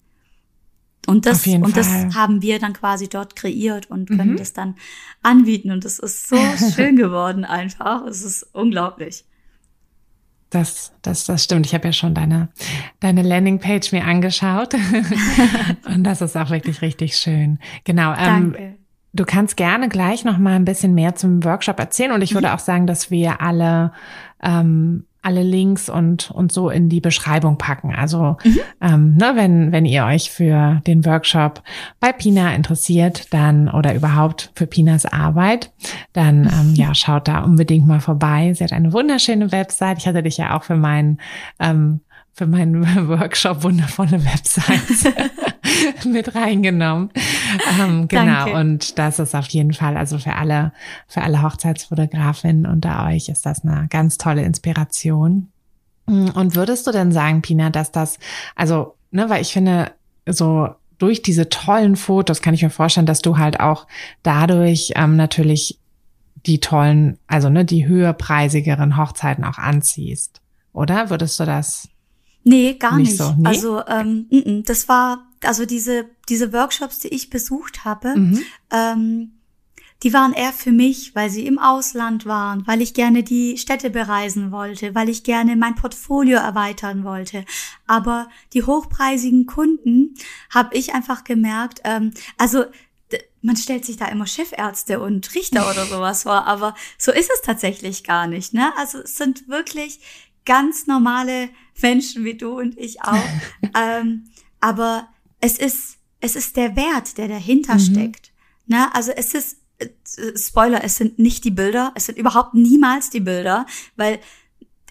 Und das, und das haben wir dann quasi dort kreiert und können mhm. das dann anbieten. Und es ist so schön geworden einfach. Es ist unglaublich. Das, das, das stimmt. Ich habe ja schon deine, deine Landingpage mir angeschaut. und das ist auch wirklich richtig schön. Genau. Ähm. Du kannst gerne gleich noch mal ein bisschen mehr zum Workshop erzählen. Und ich würde mhm. auch sagen, dass wir alle ähm, alle Links und, und so in die Beschreibung packen. Also mhm. ähm, ne, wenn, wenn ihr euch für den Workshop bei Pina interessiert, dann oder überhaupt für Pinas Arbeit, dann ähm, ja, schaut da unbedingt mal vorbei. Sie hat eine wunderschöne Website. Ich hatte dich ja auch für meinen ähm, für meinen Workshop wundervolle Websites mit reingenommen. Ähm, genau. Danke. Und das ist auf jeden Fall, also für alle, für alle Hochzeitsfotografinnen unter euch ist das eine ganz tolle Inspiration. Und würdest du denn sagen, Pina, dass das, also, ne, weil ich finde, so durch diese tollen Fotos kann ich mir vorstellen, dass du halt auch dadurch ähm, natürlich die tollen, also ne, die höherpreisigeren Hochzeiten auch anziehst. Oder würdest du das Nee, gar nicht. nicht. So, nee? Also ähm, n -n, das war, also diese, diese Workshops, die ich besucht habe, mhm. ähm, die waren eher für mich, weil sie im Ausland waren, weil ich gerne die Städte bereisen wollte, weil ich gerne mein Portfolio erweitern wollte. Aber die hochpreisigen Kunden habe ich einfach gemerkt, ähm, also man stellt sich da immer Chefärzte und Richter oder sowas vor, aber so ist es tatsächlich gar nicht. Ne? Also es sind wirklich ganz normale Menschen wie du und ich auch. ähm, aber es ist, es ist der Wert, der dahinter mhm. steckt. Ne? Also es ist, äh, Spoiler, es sind nicht die Bilder, es sind überhaupt niemals die Bilder, weil,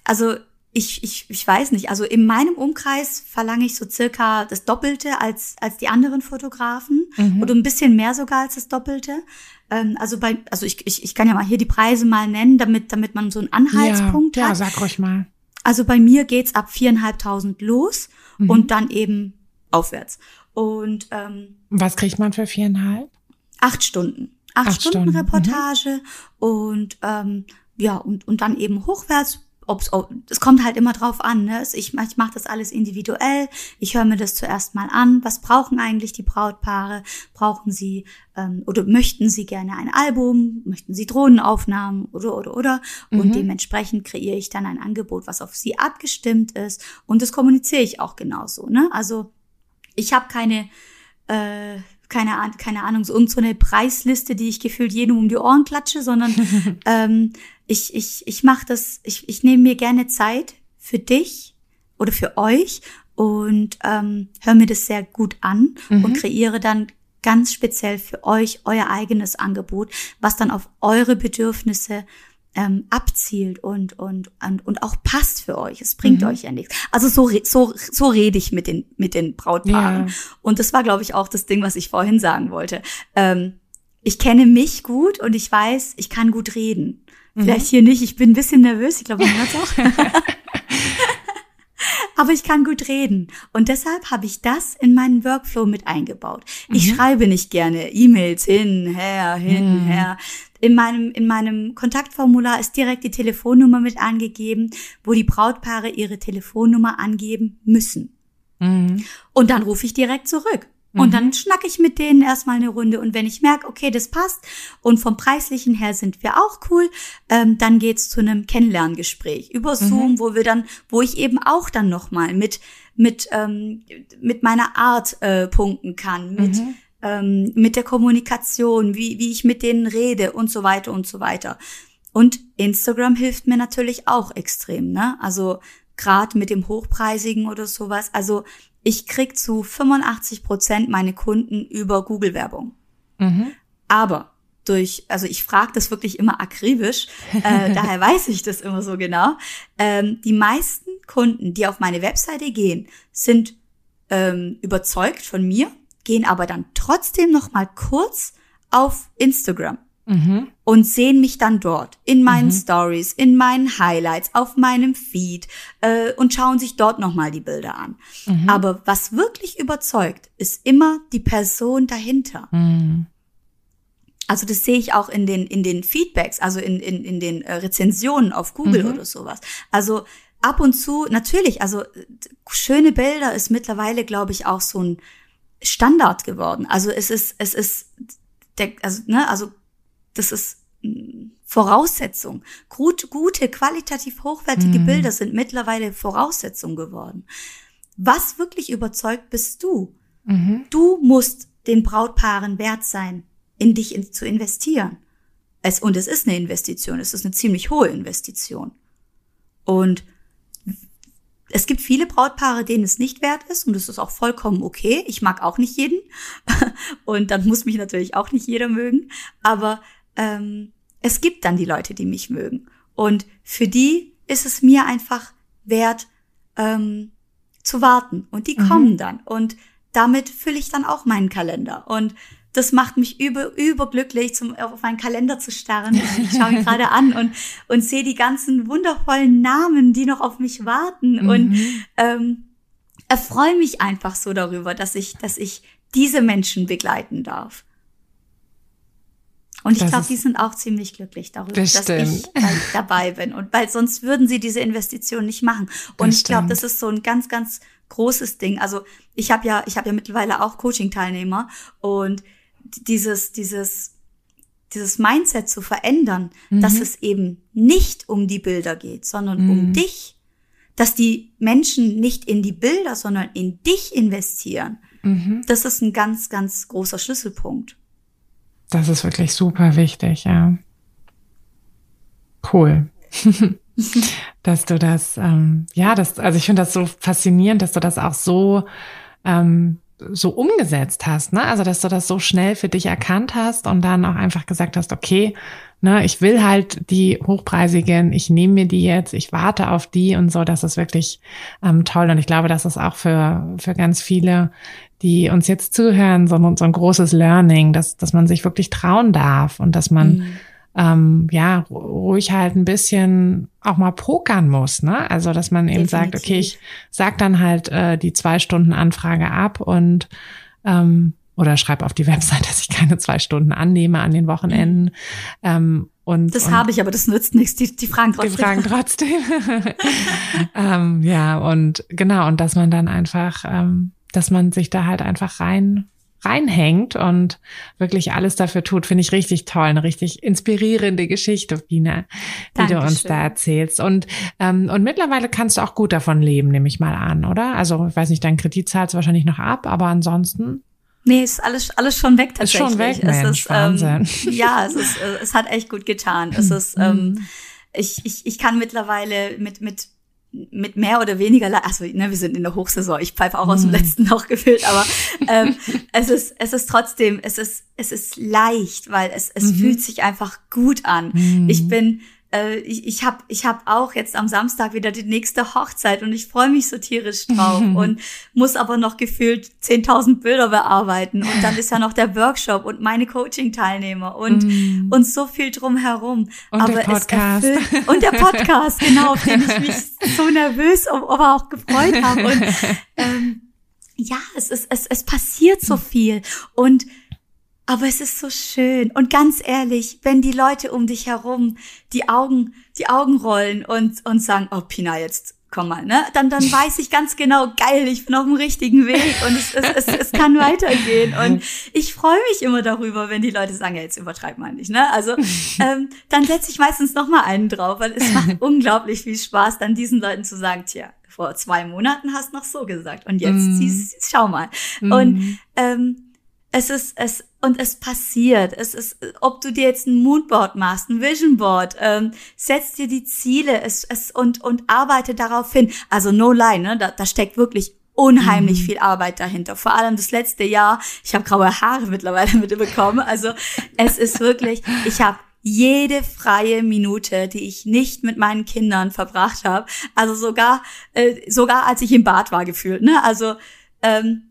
also ich, ich, ich weiß nicht, also in meinem Umkreis verlange ich so circa das Doppelte als, als die anderen Fotografen mhm. oder ein bisschen mehr sogar als das Doppelte. Ähm, also bei, also ich, ich, ich kann ja mal hier die Preise mal nennen, damit, damit man so einen Anhaltspunkt ja, hat. Ja, sag ruhig mal. Also bei mir geht's ab viereinhalbtausend los mhm. und dann eben aufwärts. Und ähm, was kriegt man für viereinhalb? Acht Stunden. Acht, acht Stunden, Stunden, Reportage mhm. und ähm, ja und und dann eben hochwärts ob's, ob, es kommt halt immer drauf an. Ne? Ich, ich mache das alles individuell. Ich höre mir das zuerst mal an. Was brauchen eigentlich die Brautpaare? Brauchen sie ähm, oder möchten sie gerne ein Album? Möchten sie Drohnenaufnahmen oder oder oder? Und mhm. dementsprechend kreiere ich dann ein Angebot, was auf sie abgestimmt ist. Und das kommuniziere ich auch genauso. Ne? Also ich habe keine äh, keine, Ahnung, keine Ahnung, so irgendeine Preisliste, die ich gefühlt jedem um die Ohren klatsche, sondern ähm, ich, ich, ich mache das, ich, ich nehme mir gerne Zeit für dich oder für euch und ähm, höre mir das sehr gut an mhm. und kreiere dann ganz speziell für euch euer eigenes Angebot, was dann auf eure Bedürfnisse ähm, abzielt und, und, und, und auch passt für euch. Es bringt mhm. euch ja nichts. Also so, so, so rede ich mit den, mit den Brautpaaren. Ja. Und das war, glaube ich, auch das Ding, was ich vorhin sagen wollte. Ähm, ich kenne mich gut und ich weiß, ich kann gut reden. Vielleicht hier nicht. Ich bin ein bisschen nervös. Ich glaube, man hört auch. Aber ich kann gut reden. Und deshalb habe ich das in meinen Workflow mit eingebaut. Ich mhm. schreibe nicht gerne E-Mails hin, her, hin, mhm. her. In meinem, in meinem Kontaktformular ist direkt die Telefonnummer mit angegeben, wo die Brautpaare ihre Telefonnummer angeben müssen. Mhm. Und dann rufe ich direkt zurück. Und dann mhm. schnack ich mit denen erstmal eine Runde. Und wenn ich merke, okay, das passt und vom Preislichen her sind wir auch cool, ähm, dann geht's zu einem Kennenlerngespräch über mhm. Zoom, mhm. wo wir dann, wo ich eben auch dann nochmal mit, mit, ähm, mit meiner Art äh, punkten kann, mit, mhm. Ähm, mit der Kommunikation, wie, wie ich mit denen rede und so weiter und so weiter. Und Instagram hilft mir natürlich auch extrem, ne? Also gerade mit dem Hochpreisigen oder sowas. Also ich krieg zu 85 Prozent meine Kunden über Google-Werbung. Mhm. Aber durch, also ich frage das wirklich immer akribisch, äh, daher weiß ich das immer so genau. Ähm, die meisten Kunden, die auf meine Webseite gehen, sind ähm, überzeugt von mir, gehen aber dann trotzdem noch mal kurz auf Instagram mhm. und sehen mich dann dort in meinen mhm. Stories, in meinen Highlights, auf meinem Feed äh, und schauen sich dort noch mal die Bilder an. Mhm. Aber was wirklich überzeugt, ist immer die Person dahinter. Mhm. Also das sehe ich auch in den, in den Feedbacks, also in, in, in den äh, Rezensionen auf Google mhm. oder sowas. Also ab und zu, natürlich, also schöne Bilder ist mittlerweile, glaube ich, auch so ein Standard geworden. Also es ist, es ist, der, also, ne, also das ist hm, Voraussetzung. Gut, gute, qualitativ hochwertige mhm. Bilder sind mittlerweile Voraussetzung geworden. Was wirklich überzeugt bist du? Mhm. Du musst den Brautpaaren wert sein in dich in, zu investieren. Es, und es ist eine Investition, es ist eine ziemlich hohe Investition. Und es gibt viele Brautpaare, denen es nicht wert ist und das ist auch vollkommen okay. Ich mag auch nicht jeden. Und dann muss mich natürlich auch nicht jeder mögen, aber ähm, es gibt dann die Leute, die mich mögen. Und für die ist es mir einfach wert ähm, zu warten. Und die mhm. kommen dann. Und damit fülle ich dann auch meinen Kalender. Und das macht mich über, überglücklich, zum, auf meinen Kalender zu starren. Ich schaue ihn gerade an und, und sehe die ganzen wundervollen Namen, die noch auf mich warten mhm. und ähm, erfreue mich einfach so darüber, dass ich, dass ich diese Menschen begleiten darf. Und ich glaube, die sind auch ziemlich glücklich darüber, dass ich dabei bin. Und weil sonst würden sie diese Investition nicht machen. Und das ich glaube, das ist so ein ganz, ganz großes Ding. Also ich habe ja, ich habe ja mittlerweile auch Coaching-Teilnehmer und dieses, dieses, dieses Mindset zu verändern, mhm. dass es eben nicht um die Bilder geht, sondern mhm. um dich. Dass die Menschen nicht in die Bilder, sondern in dich investieren. Mhm. Das ist ein ganz, ganz großer Schlüsselpunkt. Das ist wirklich super wichtig, ja. Cool. dass du das, ähm, ja, das, also ich finde das so faszinierend, dass du das auch so ähm, so umgesetzt hast, ne? Also dass du das so schnell für dich erkannt hast und dann auch einfach gesagt hast, okay, ne, ich will halt die hochpreisigen, ich nehme mir die jetzt, ich warte auf die und so, das ist wirklich ähm, toll. Und ich glaube, das ist auch für, für ganz viele, die uns jetzt zuhören, so, so ein großes Learning, dass, dass man sich wirklich trauen darf und dass man mhm ähm, ja, ruhig halt ein bisschen auch mal pokern muss, ne? Also, dass man eben Definitiv. sagt, okay, ich sag dann halt äh, die zwei Stunden Anfrage ab und ähm, oder schreib auf die Website, dass ich keine zwei Stunden annehme an den Wochenenden. Ähm, und, das habe ich, aber das nützt nichts. Die, die fragen trotzdem. Die fragen trotzdem. ähm, ja, und genau, und dass man dann einfach, ähm, dass man sich da halt einfach rein reinhängt und wirklich alles dafür tut, finde ich richtig toll. Eine richtig inspirierende Geschichte, Pina, die Dankeschön. du uns da erzählst. Und, ähm, und mittlerweile kannst du auch gut davon leben, nehme ich mal an, oder? Also, ich weiß nicht, dein Kredit zahlst du wahrscheinlich noch ab, aber ansonsten. Nee, ist alles, alles schon weg tatsächlich. Ist schon weg, Mensch, es ist, Wahnsinn. Ähm, ja, es ist, äh, es hat echt gut getan. Es ist, ähm, mhm. ich, ich, ich kann mittlerweile mit, mit mit mehr oder weniger, also ne, wir sind in der Hochsaison, ich pfeife auch aus dem mhm. letzten Loch gefüllt, aber ähm, es ist es ist trotzdem, es ist es ist leicht, weil es es mhm. fühlt sich einfach gut an. Mhm. Ich bin äh, ich, ich habe ich hab auch jetzt am Samstag wieder die nächste Hochzeit und ich freue mich so tierisch drauf und muss aber noch gefühlt 10.000 Bilder bearbeiten und dann ist ja noch der Workshop und meine Coaching-Teilnehmer und, mm. und so viel drumherum. Und aber der Podcast. Es erfüllt, und der Podcast, genau, auf den ich mich so nervös, aber auch gefreut habe. Und ähm, ja, es, ist, es, es passiert so viel und aber es ist so schön. Und ganz ehrlich, wenn die Leute um dich herum die Augen, die Augen rollen und, und sagen, oh Pina, jetzt komm mal, ne? Dann, dann weiß ich ganz genau, geil, ich bin auf dem richtigen Weg und es, es, es, es kann weitergehen. Und ich freue mich immer darüber, wenn die Leute sagen, ja, jetzt übertreib mal nicht, ne? Also, ähm, dann setze ich meistens noch mal einen drauf, weil es macht unglaublich viel Spaß, dann diesen Leuten zu sagen, tja, vor zwei Monaten hast noch so gesagt und jetzt mm. siehst, schau mal. Mm. Und ähm, es ist, es, und es passiert. Es ist, ob du dir jetzt ein Moodboard machst, ein Visionboard, ähm, setz dir die Ziele, es, es, und, und arbeite darauf hin. Also no lie, ne, da, da steckt wirklich unheimlich mhm. viel Arbeit dahinter. Vor allem das letzte Jahr. Ich habe graue Haare mittlerweile mitbekommen. Also es ist wirklich, ich habe jede freie Minute, die ich nicht mit meinen Kindern verbracht habe, also sogar äh, sogar als ich im Bad war gefühlt, ne? Also ähm,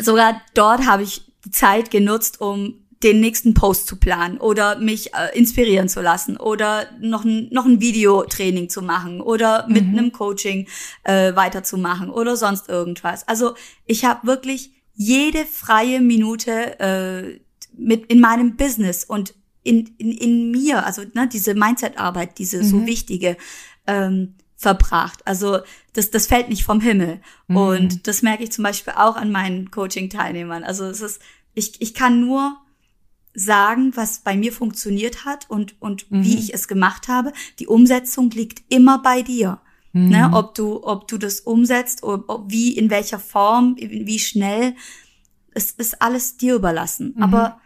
sogar dort habe ich die Zeit genutzt, um den nächsten Post zu planen oder mich äh, inspirieren zu lassen oder noch ein, noch ein Videotraining zu machen oder mit mhm. einem Coaching äh, weiterzumachen oder sonst irgendwas. Also ich habe wirklich jede freie Minute äh, mit in meinem Business und in, in, in mir, also ne, diese Mindset-Arbeit, diese mhm. so wichtige, ähm, verbracht. Also das, das fällt nicht vom Himmel. Mhm. Und das merke ich zum Beispiel auch an meinen Coaching-Teilnehmern. Also es ist, ich, ich kann nur sagen, was bei mir funktioniert hat und, und mhm. wie ich es gemacht habe. Die Umsetzung liegt immer bei dir. Mhm. Ne? Ob du, ob du das umsetzt, ob, ob, wie, in welcher Form, wie schnell, es ist alles dir überlassen. Mhm. Aber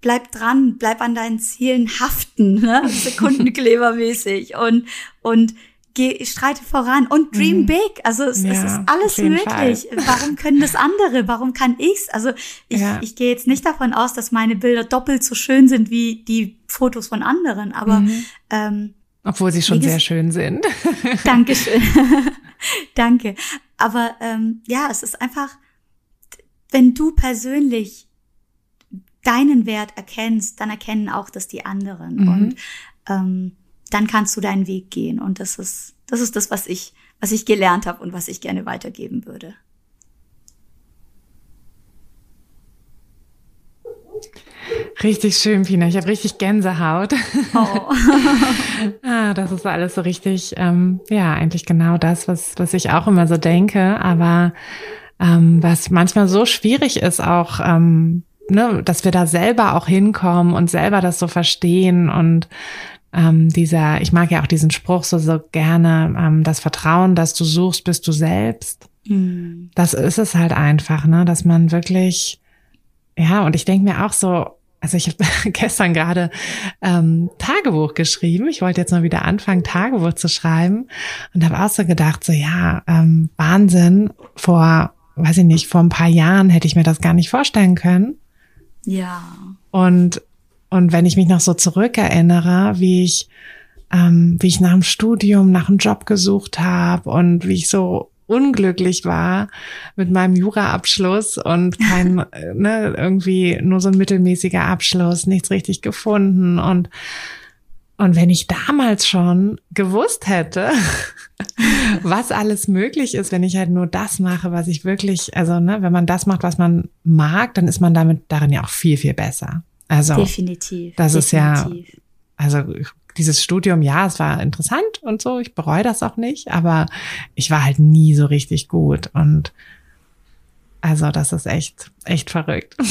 bleib dran, bleib an deinen Zielen haften, ne? Sekundenklebermäßig und, und geh, streite voran und dream mhm. big. Also es, ja, es ist alles möglich. Fall. Warum können das andere? Warum kann ich's? Also ich, ja. ich gehe jetzt nicht davon aus, dass meine Bilder doppelt so schön sind wie die Fotos von anderen, aber mhm. ähm, obwohl sie schon sehr schön sind. Dankeschön. Danke. Aber ähm, ja, es ist einfach, wenn du persönlich deinen Wert erkennst, dann erkennen auch das die anderen. Mhm. Und ähm, dann kannst du deinen Weg gehen. Und das ist, das ist das, was ich, was ich gelernt habe und was ich gerne weitergeben würde. Richtig schön, Pina. Ich habe richtig Gänsehaut. Oh. ah, das ist alles so richtig, ähm, ja, eigentlich genau das, was, was ich auch immer so denke, aber ähm, was manchmal so schwierig ist, auch ähm, ne, dass wir da selber auch hinkommen und selber das so verstehen und ähm, dieser, ich mag ja auch diesen Spruch so, so gerne, ähm, das Vertrauen, dass du suchst, bist du selbst. Mhm. Das ist es halt einfach, ne, dass man wirklich, ja, und ich denke mir auch so, also ich habe gestern gerade ähm, Tagebuch geschrieben. Ich wollte jetzt mal wieder anfangen, Tagebuch zu schreiben und habe auch so gedacht, so ja, ähm, Wahnsinn, vor, weiß ich nicht, vor ein paar Jahren hätte ich mir das gar nicht vorstellen können. Ja. Und, und wenn ich mich noch so zurückerinnere, wie ich, ähm, wie ich nach dem Studium nach einem Job gesucht habe und wie ich so unglücklich war mit meinem Juraabschluss und kein, ne, irgendwie nur so ein mittelmäßiger Abschluss, nichts richtig gefunden und und wenn ich damals schon gewusst hätte, was alles möglich ist, wenn ich halt nur das mache, was ich wirklich, also ne, wenn man das macht, was man mag, dann ist man damit darin ja auch viel, viel besser. Also definitiv. Das definitiv. ist ja, also dieses Studium, ja, es war interessant und so, ich bereue das auch nicht, aber ich war halt nie so richtig gut und also das ist echt, echt verrückt.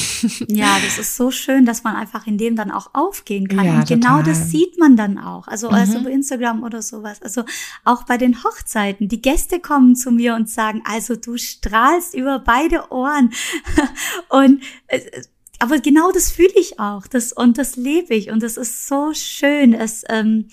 Ja, das ist so schön, dass man einfach in dem dann auch aufgehen kann. Ja, und genau total. das sieht man dann auch. Also, mhm. also bei Instagram oder sowas. Also auch bei den Hochzeiten. Die Gäste kommen zu mir und sagen, also du strahlst über beide Ohren. und aber genau das fühle ich auch. Das, und das lebe ich. Und das ist so schön. Es, ähm,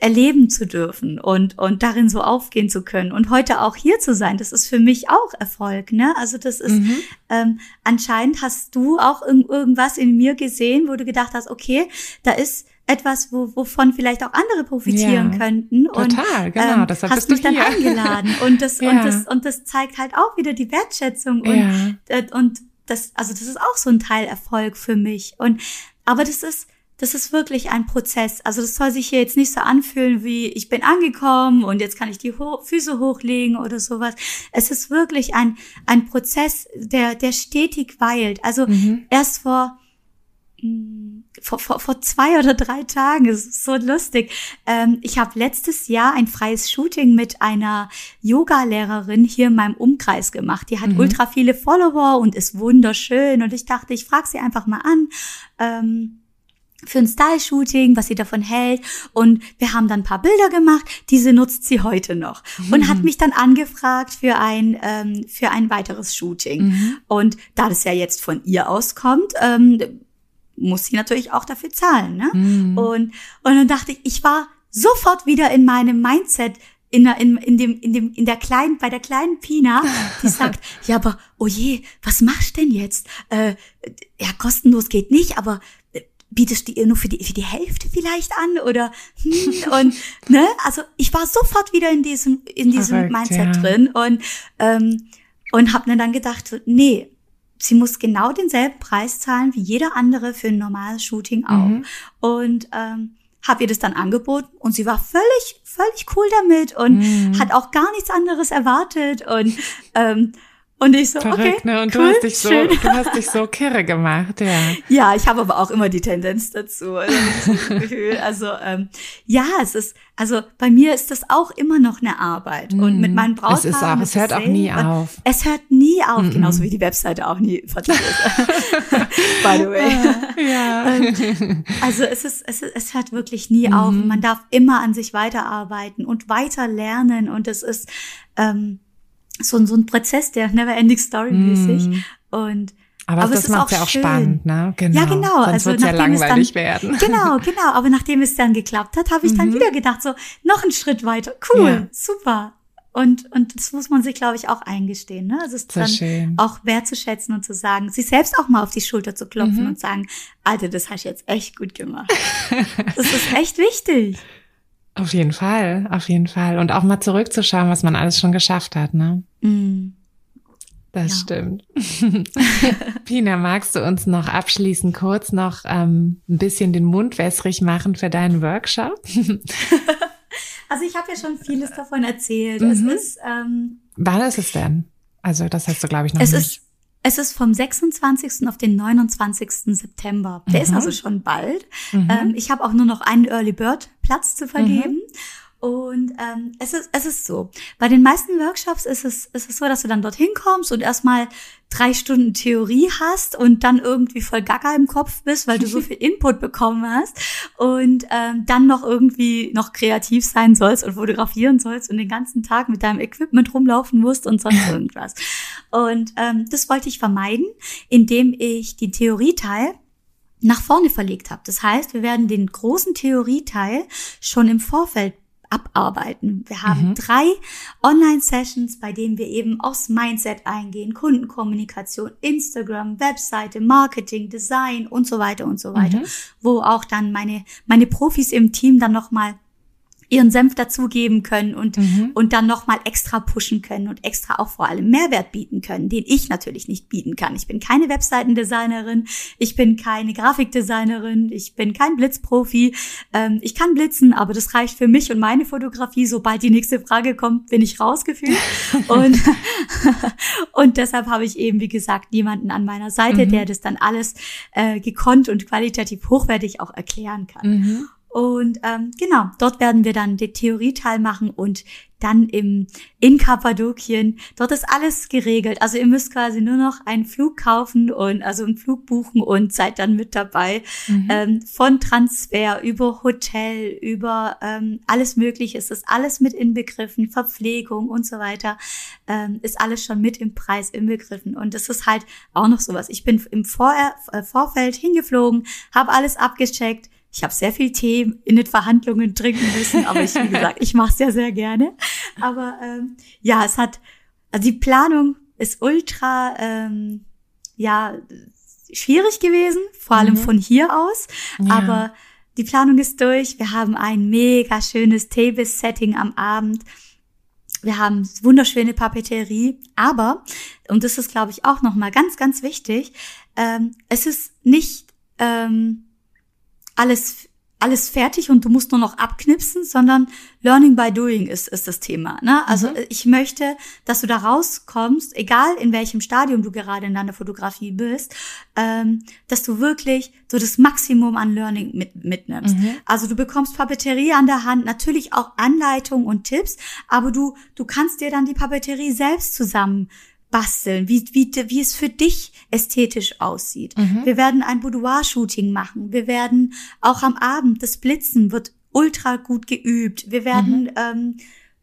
erleben zu dürfen und, und darin so aufgehen zu können und heute auch hier zu sein, das ist für mich auch Erfolg, ne? Also das ist, mhm. ähm, anscheinend hast du auch in, irgendwas in mir gesehen, wo du gedacht hast, okay, da ist etwas, wo, wovon vielleicht auch andere profitieren ja, könnten. Total, und, genau. Ähm, Deshalb hast mich dann hier. eingeladen. Und das, ja. und das, und das zeigt halt auch wieder die Wertschätzung und, ja. äh, und das, also das ist auch so ein Teil Erfolg für mich. Und, aber das ist, das ist wirklich ein Prozess. Also das soll sich hier jetzt nicht so anfühlen wie ich bin angekommen und jetzt kann ich die Ho Füße hochlegen oder sowas. Es ist wirklich ein, ein Prozess, der, der stetig weilt. Also mhm. erst vor, hm, vor, vor, vor zwei oder drei Tagen, es ist so lustig. Ähm, ich habe letztes Jahr ein freies Shooting mit einer Yoga-Lehrerin hier in meinem Umkreis gemacht. Die hat mhm. ultra viele Follower und ist wunderschön. Und ich dachte, ich frage sie einfach mal an. Ähm, für ein Style-Shooting, was sie davon hält. Und wir haben dann ein paar Bilder gemacht. Diese nutzt sie heute noch. Mhm. Und hat mich dann angefragt für ein, ähm, für ein weiteres Shooting. Mhm. Und da das ja jetzt von ihr auskommt, ähm, muss sie natürlich auch dafür zahlen. Ne? Mhm. Und, und dann dachte ich, ich war sofort wieder in meinem Mindset, in, der, in, in dem, in dem, in der kleinen, bei der kleinen Pina, die sagt, ja, aber, oh je, was machst denn jetzt? Äh, ja, kostenlos geht nicht, aber äh, bietest du ihr nur für die, für die Hälfte vielleicht an oder, hm, und, ne, also ich war sofort wieder in diesem, in diesem Verrückt, Mindset ja. drin und, ähm, und hab mir dann gedacht, nee, sie muss genau denselben Preis zahlen wie jeder andere für ein normales Shooting auch. Mhm. Und, ähm, habe ihr das dann angeboten und sie war völlig, völlig cool damit und mm. hat auch gar nichts anderes erwartet und ähm, und ich so, Verrückt, okay, ne? Und cool, du hast dich so, schön. du hast dich so kirre gemacht, ja. Ja, ich habe aber auch immer die Tendenz dazu. Also, ähm, ja, es ist, also bei mir ist das auch immer noch eine Arbeit. Mm. Und mit meinen Brautpaaren. Es ist auch, es hört auch nie auf. Es hört nie auf, mm genauso wie die Webseite auch nie fertig ist. By the way. Ja. Ähm, also es ist, es ist, es hört wirklich nie mm auf. Man darf immer an sich weiterarbeiten und weiter lernen. Und es ist, ähm, so, so ein Prozess, der never ending story mäßig. Mm. Und aber, aber das macht ja auch schön. spannend, ne? Genau. Ja, genau. Sonst also ja langweilig dann, werden. Genau, genau. Aber nachdem es dann geklappt hat, habe ich dann mhm. wieder gedacht, so noch einen Schritt weiter. Cool, ja. super. Und, und das muss man sich, glaube ich, auch eingestehen. Ne? Also es ist dann schön. auch wertzuschätzen und zu sagen, sich selbst auch mal auf die Schulter zu klopfen mhm. und sagen, Alter, das hast du jetzt echt gut gemacht. das ist echt wichtig. Auf jeden Fall, auf jeden Fall. Und auch mal zurückzuschauen, was man alles schon geschafft hat, ne? Mm. Das ja. stimmt. Pina, magst du uns noch abschließend kurz noch ähm, ein bisschen den Mund wässrig machen für deinen Workshop? also ich habe ja schon vieles davon erzählt. Mhm. Es ist ähm, Wann ist es denn? Also das hast du, glaube ich, noch es nicht. Ist, es ist vom 26. auf den 29. September. Der mhm. ist also schon bald. Mhm. Ähm, ich habe auch nur noch einen Early Bird Platz zu vergeben. Mhm. Und ähm, es, ist, es ist so, bei den meisten Workshops ist es, ist es so, dass du dann dorthin kommst und erstmal drei Stunden Theorie hast und dann irgendwie voll gaga im Kopf bist, weil du so viel Input bekommen hast und ähm, dann noch irgendwie noch kreativ sein sollst und fotografieren sollst und den ganzen Tag mit deinem Equipment rumlaufen musst und sonst irgendwas. Und ähm, das wollte ich vermeiden, indem ich die Theorieteil nach vorne verlegt habe. Das heißt, wir werden den großen Theorieteil schon im Vorfeld abarbeiten. Wir haben mhm. drei Online-Sessions, bei denen wir eben aufs Mindset eingehen, Kundenkommunikation, Instagram, Webseite, Marketing, Design und so weiter und so weiter, mhm. wo auch dann meine, meine Profis im Team dann nochmal ihren Senf dazugeben können und, mhm. und dann nochmal extra pushen können und extra auch vor allem Mehrwert bieten können, den ich natürlich nicht bieten kann. Ich bin keine Webseitendesignerin, ich bin keine Grafikdesignerin, ich bin kein Blitzprofi. Ähm, ich kann blitzen, aber das reicht für mich und meine Fotografie. Sobald die nächste Frage kommt, bin ich rausgefühlt. und, und deshalb habe ich eben, wie gesagt, jemanden an meiner Seite, mhm. der das dann alles äh, gekonnt und qualitativ hochwertig auch erklären kann. Mhm. Und ähm, genau, dort werden wir dann den Theorieteil machen und dann im in Kappadokien. Dort ist alles geregelt. Also ihr müsst quasi nur noch einen Flug kaufen und also einen Flug buchen und seid dann mit dabei. Mhm. Ähm, von Transfer über Hotel, über ähm, alles Mögliche ist das alles mit inbegriffen, Verpflegung und so weiter. Ähm, ist alles schon mit im Preis inbegriffen. Und das ist halt auch noch sowas. Ich bin im Vor äh, Vorfeld hingeflogen, habe alles abgecheckt ich habe sehr viel Tee in den Verhandlungen trinken müssen, aber ich, wie gesagt, ich mache es ja sehr gerne. Aber ähm, ja, es hat, also die Planung ist ultra, ähm, ja, schwierig gewesen, vor allem mhm. von hier aus. Ja. Aber die Planung ist durch. Wir haben ein mega schönes Table-Setting am Abend. Wir haben wunderschöne Papeterie. Aber, und das ist, glaube ich, auch nochmal ganz, ganz wichtig, ähm, es ist nicht ähm, alles alles fertig und du musst nur noch abknipsen, sondern Learning by Doing ist, ist das Thema. Ne? Also mhm. ich möchte, dass du da rauskommst, egal in welchem Stadium du gerade in deiner Fotografie bist, ähm, dass du wirklich so das Maximum an Learning mit, mitnimmst. Mhm. Also du bekommst Papeterie an der Hand, natürlich auch Anleitungen und Tipps, aber du, du kannst dir dann die Papeterie selbst zusammen basteln, wie, wie, wie es für dich ästhetisch aussieht. Mhm. Wir werden ein Boudoir-Shooting machen. Wir werden auch am Abend, das Blitzen wird ultra gut geübt. Wir werden mhm. ähm,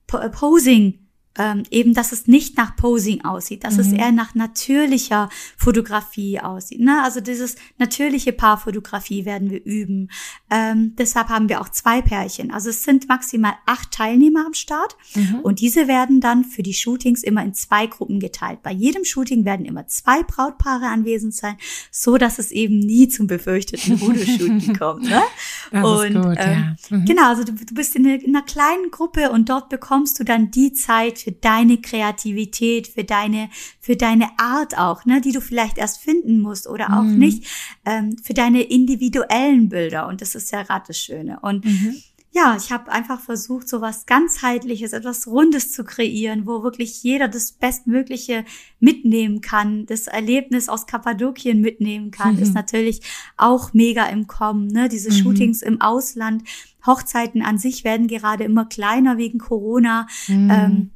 Posing ähm, eben, dass es nicht nach Posing aussieht, dass mhm. es eher nach natürlicher Fotografie aussieht. Ne? Also dieses natürliche Paarfotografie werden wir üben. Ähm, deshalb haben wir auch zwei Pärchen. Also es sind maximal acht Teilnehmer am Start mhm. und diese werden dann für die Shootings immer in zwei Gruppen geteilt. Bei jedem Shooting werden immer zwei Brautpaare anwesend sein, so dass es eben nie zum befürchteten Fotoshooting kommt. Ne? Das und gut, ähm, ja. mhm. genau, also du, du bist in, eine, in einer kleinen Gruppe und dort bekommst du dann die Zeit für deine Kreativität, für deine, für deine Art auch, ne, die du vielleicht erst finden musst oder auch mhm. nicht, ähm, für deine individuellen Bilder. Und das ist ja gerade das Schöne. Und mhm. ja, ich habe einfach versucht, so was ganzheitliches, etwas Rundes zu kreieren, wo wirklich jeder das Bestmögliche mitnehmen kann, das Erlebnis aus Kappadokien mitnehmen kann, mhm. ist natürlich auch mega im Kommen. Ne? Diese mhm. Shootings im Ausland, Hochzeiten an sich werden gerade immer kleiner wegen Corona. Mhm. Ähm,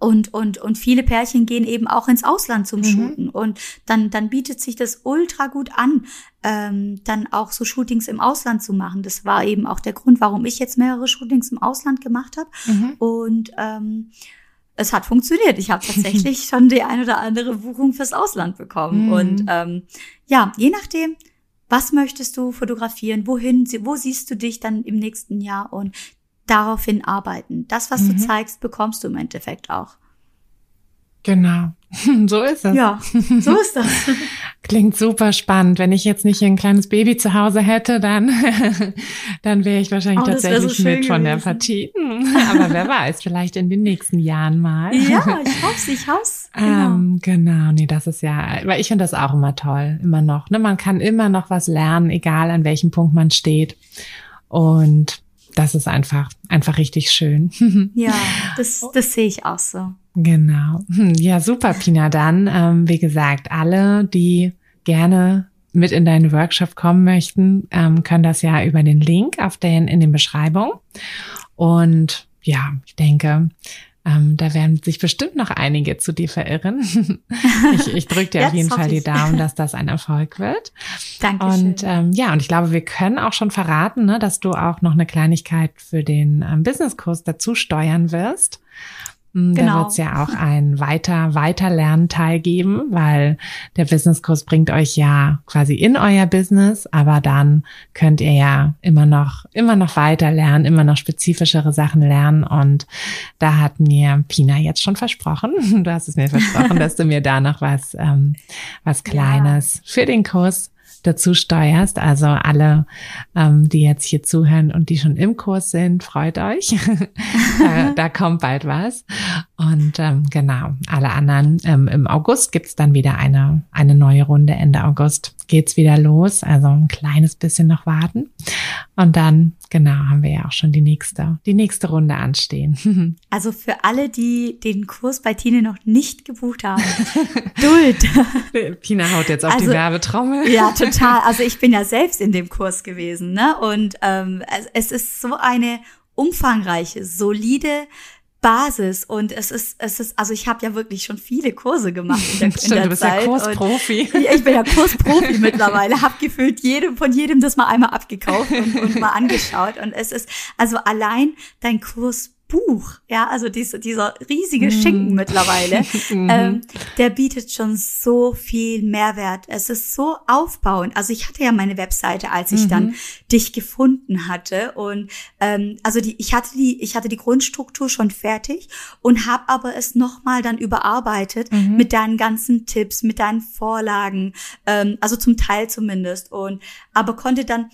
und, und, und viele Pärchen gehen eben auch ins Ausland zum mhm. Shooten. Und dann, dann bietet sich das ultra gut an, ähm, dann auch so Shootings im Ausland zu machen. Das war eben auch der Grund, warum ich jetzt mehrere Shootings im Ausland gemacht habe. Mhm. Und ähm, es hat funktioniert. Ich habe tatsächlich schon die ein oder andere Buchung fürs Ausland bekommen. Mhm. Und ähm, ja, je nachdem, was möchtest du fotografieren, wohin, wo siehst du dich dann im nächsten Jahr und daraufhin arbeiten. Das, was mhm. du zeigst, bekommst du im Endeffekt auch. Genau, so ist es. Ja, so ist das. Klingt super spannend. Wenn ich jetzt nicht ein kleines Baby zu Hause hätte, dann, dann wäre ich wahrscheinlich oh, tatsächlich so mit von der Partie. Aber wer weiß, vielleicht in den nächsten Jahren mal. Ja, ich hoffe ich hoffe Genau. Ähm, genau, nee, das ist ja, weil ich finde das auch immer toll, immer noch. Ne? Man kann immer noch was lernen, egal an welchem Punkt man steht. Und das ist einfach, einfach richtig schön. Ja, das, das sehe ich auch so. Genau. Hm, ja, super, Pina. Dann, ähm, wie gesagt, alle, die gerne mit in deinen Workshop kommen möchten, ähm, können das ja über den Link auf den, in den Beschreibung. Und ja, ich denke, ähm, da werden sich bestimmt noch einige zu dir verirren. ich ich drücke dir auf jeden Fall die Daumen, dass das ein Erfolg wird. Danke. Und ähm, ja, und ich glaube, wir können auch schon verraten, ne, dass du auch noch eine Kleinigkeit für den ähm, Businesskurs dazu steuern wirst. Hm, da genau. wird es ja auch ein weiter, weiter Lernteil geben, weil der Businesskurs bringt euch ja quasi in euer Business, aber dann könnt ihr ja immer noch, immer noch weiter lernen, immer noch spezifischere Sachen lernen. Und da hat mir Pina jetzt schon versprochen, du hast es mir versprochen, dass du mir da noch was, ähm, was Kleines ja. für den Kurs dazu steuerst. Also alle, ähm, die jetzt hier zuhören und die schon im Kurs sind, freut euch. da, da, kommt bald was. Und ähm, genau, alle anderen ähm, im August gibt's dann wieder eine, eine neue Runde. Ende August geht's wieder los. Also ein kleines bisschen noch warten. Und dann, genau, haben wir ja auch schon die nächste, die nächste Runde anstehen. Also für alle, die den Kurs bei Tine noch nicht gebucht haben, Duld. Pina haut jetzt auf also, die Werbetrommel. Ja, total. Also ich bin ja selbst in dem Kurs gewesen, ne? Und ähm, es ist so eine umfangreiche, solide Basis. Und es ist es ist also ich habe ja wirklich schon viele Kurse gemacht in der, Stimmt, in der du bist Zeit. Ja Kursprofi. ich bin ja Kursprofi mittlerweile, habe gefühlt jedem von jedem das mal einmal abgekauft und, und mal angeschaut. Und es ist also allein dein Kurs Buch, ja, also diese, dieser riesige mm. Schinken mittlerweile, mhm. ähm, der bietet schon so viel Mehrwert. Es ist so aufbauend. Also ich hatte ja meine Webseite, als ich mhm. dann dich gefunden hatte und ähm, also die, ich hatte die, ich hatte die Grundstruktur schon fertig und habe aber es nochmal dann überarbeitet mhm. mit deinen ganzen Tipps, mit deinen Vorlagen, ähm, also zum Teil zumindest und aber konnte dann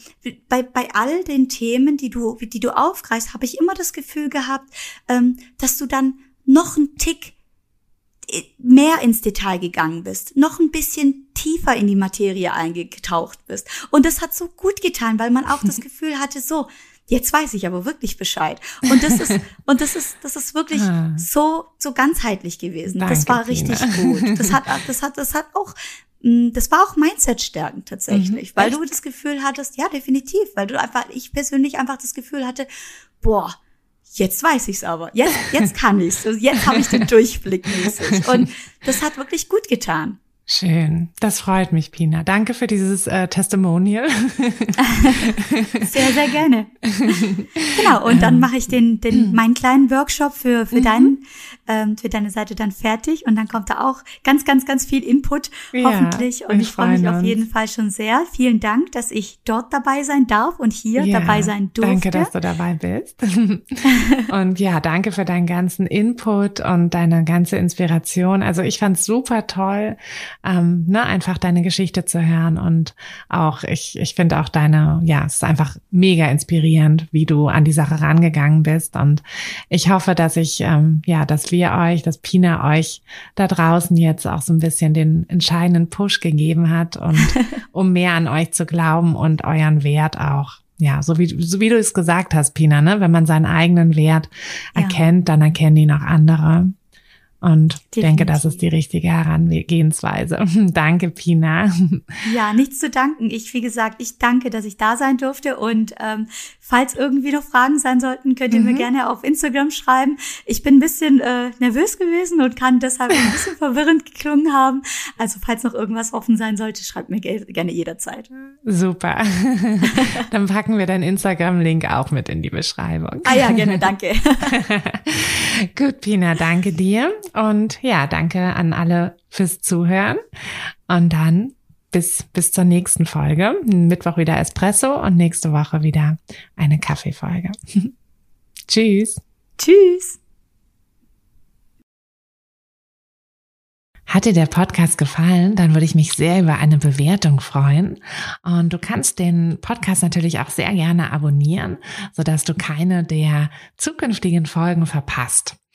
bei bei all den Themen, die du die du aufgreifst, habe ich immer das Gefühl gehabt ähm, dass du dann noch einen Tick äh, mehr ins Detail gegangen bist, noch ein bisschen tiefer in die Materie eingetaucht bist. Und das hat so gut getan, weil man auch das Gefühl hatte, so, jetzt weiß ich aber wirklich Bescheid. Und das ist, und das ist, das ist wirklich ah. so, so ganzheitlich gewesen. Danke, das war richtig Tina. gut. Das hat, das hat, das hat auch, mm, das war auch Mindset stärken tatsächlich, mhm, weil du das Gefühl hattest, ja, definitiv, weil du einfach, ich persönlich einfach das Gefühl hatte, boah, jetzt weiß ich's aber. Jetzt, jetzt kann ich's. Also jetzt habe ich den Durchblick mäßig. Und das hat wirklich gut getan. Schön, das freut mich, Pina. Danke für dieses äh, Testimonial. sehr, sehr gerne. genau, und dann mache ich den, den meinen kleinen Workshop für, für, mhm. deinen, ähm, für deine Seite dann fertig und dann kommt da auch ganz, ganz, ganz viel Input, ja, hoffentlich. Und ich freue mich uns. auf jeden Fall schon sehr. Vielen Dank, dass ich dort dabei sein darf und hier ja, dabei sein durfte. Danke, dass du dabei bist. und ja, danke für deinen ganzen Input und deine ganze Inspiration. Also ich fand es super toll ähm, ne, einfach deine Geschichte zu hören. Und auch, ich, ich finde auch deine, ja, es ist einfach mega inspirierend, wie du an die Sache rangegangen bist. Und ich hoffe, dass ich, ähm, ja, dass wir euch, dass Pina euch da draußen jetzt auch so ein bisschen den entscheidenden Push gegeben hat und um mehr an euch zu glauben und euren Wert auch ja, so wie, so wie du es gesagt hast, Pina, ne? Wenn man seinen eigenen Wert ja. erkennt, dann erkennen ihn auch andere. Und Definitiv. denke, das ist die richtige Herangehensweise. danke, Pina. Ja, nichts zu danken. Ich, wie gesagt, ich danke, dass ich da sein durfte. Und ähm, falls irgendwie noch Fragen sein sollten, könnt ihr mhm. mir gerne auf Instagram schreiben. Ich bin ein bisschen äh, nervös gewesen und kann deshalb ein bisschen verwirrend geklungen haben. Also falls noch irgendwas offen sein sollte, schreibt mir gerne jederzeit. Super. Dann packen wir deinen Instagram-Link auch mit in die Beschreibung. Ah ja, gerne, danke. Gut, Pina, danke dir. Und ja, danke an alle fürs Zuhören. Und dann bis, bis zur nächsten Folge. Mittwoch wieder Espresso und nächste Woche wieder eine Kaffeefolge. Tschüss. Tschüss. Hat dir der Podcast gefallen, dann würde ich mich sehr über eine Bewertung freuen. Und du kannst den Podcast natürlich auch sehr gerne abonnieren, sodass du keine der zukünftigen Folgen verpasst.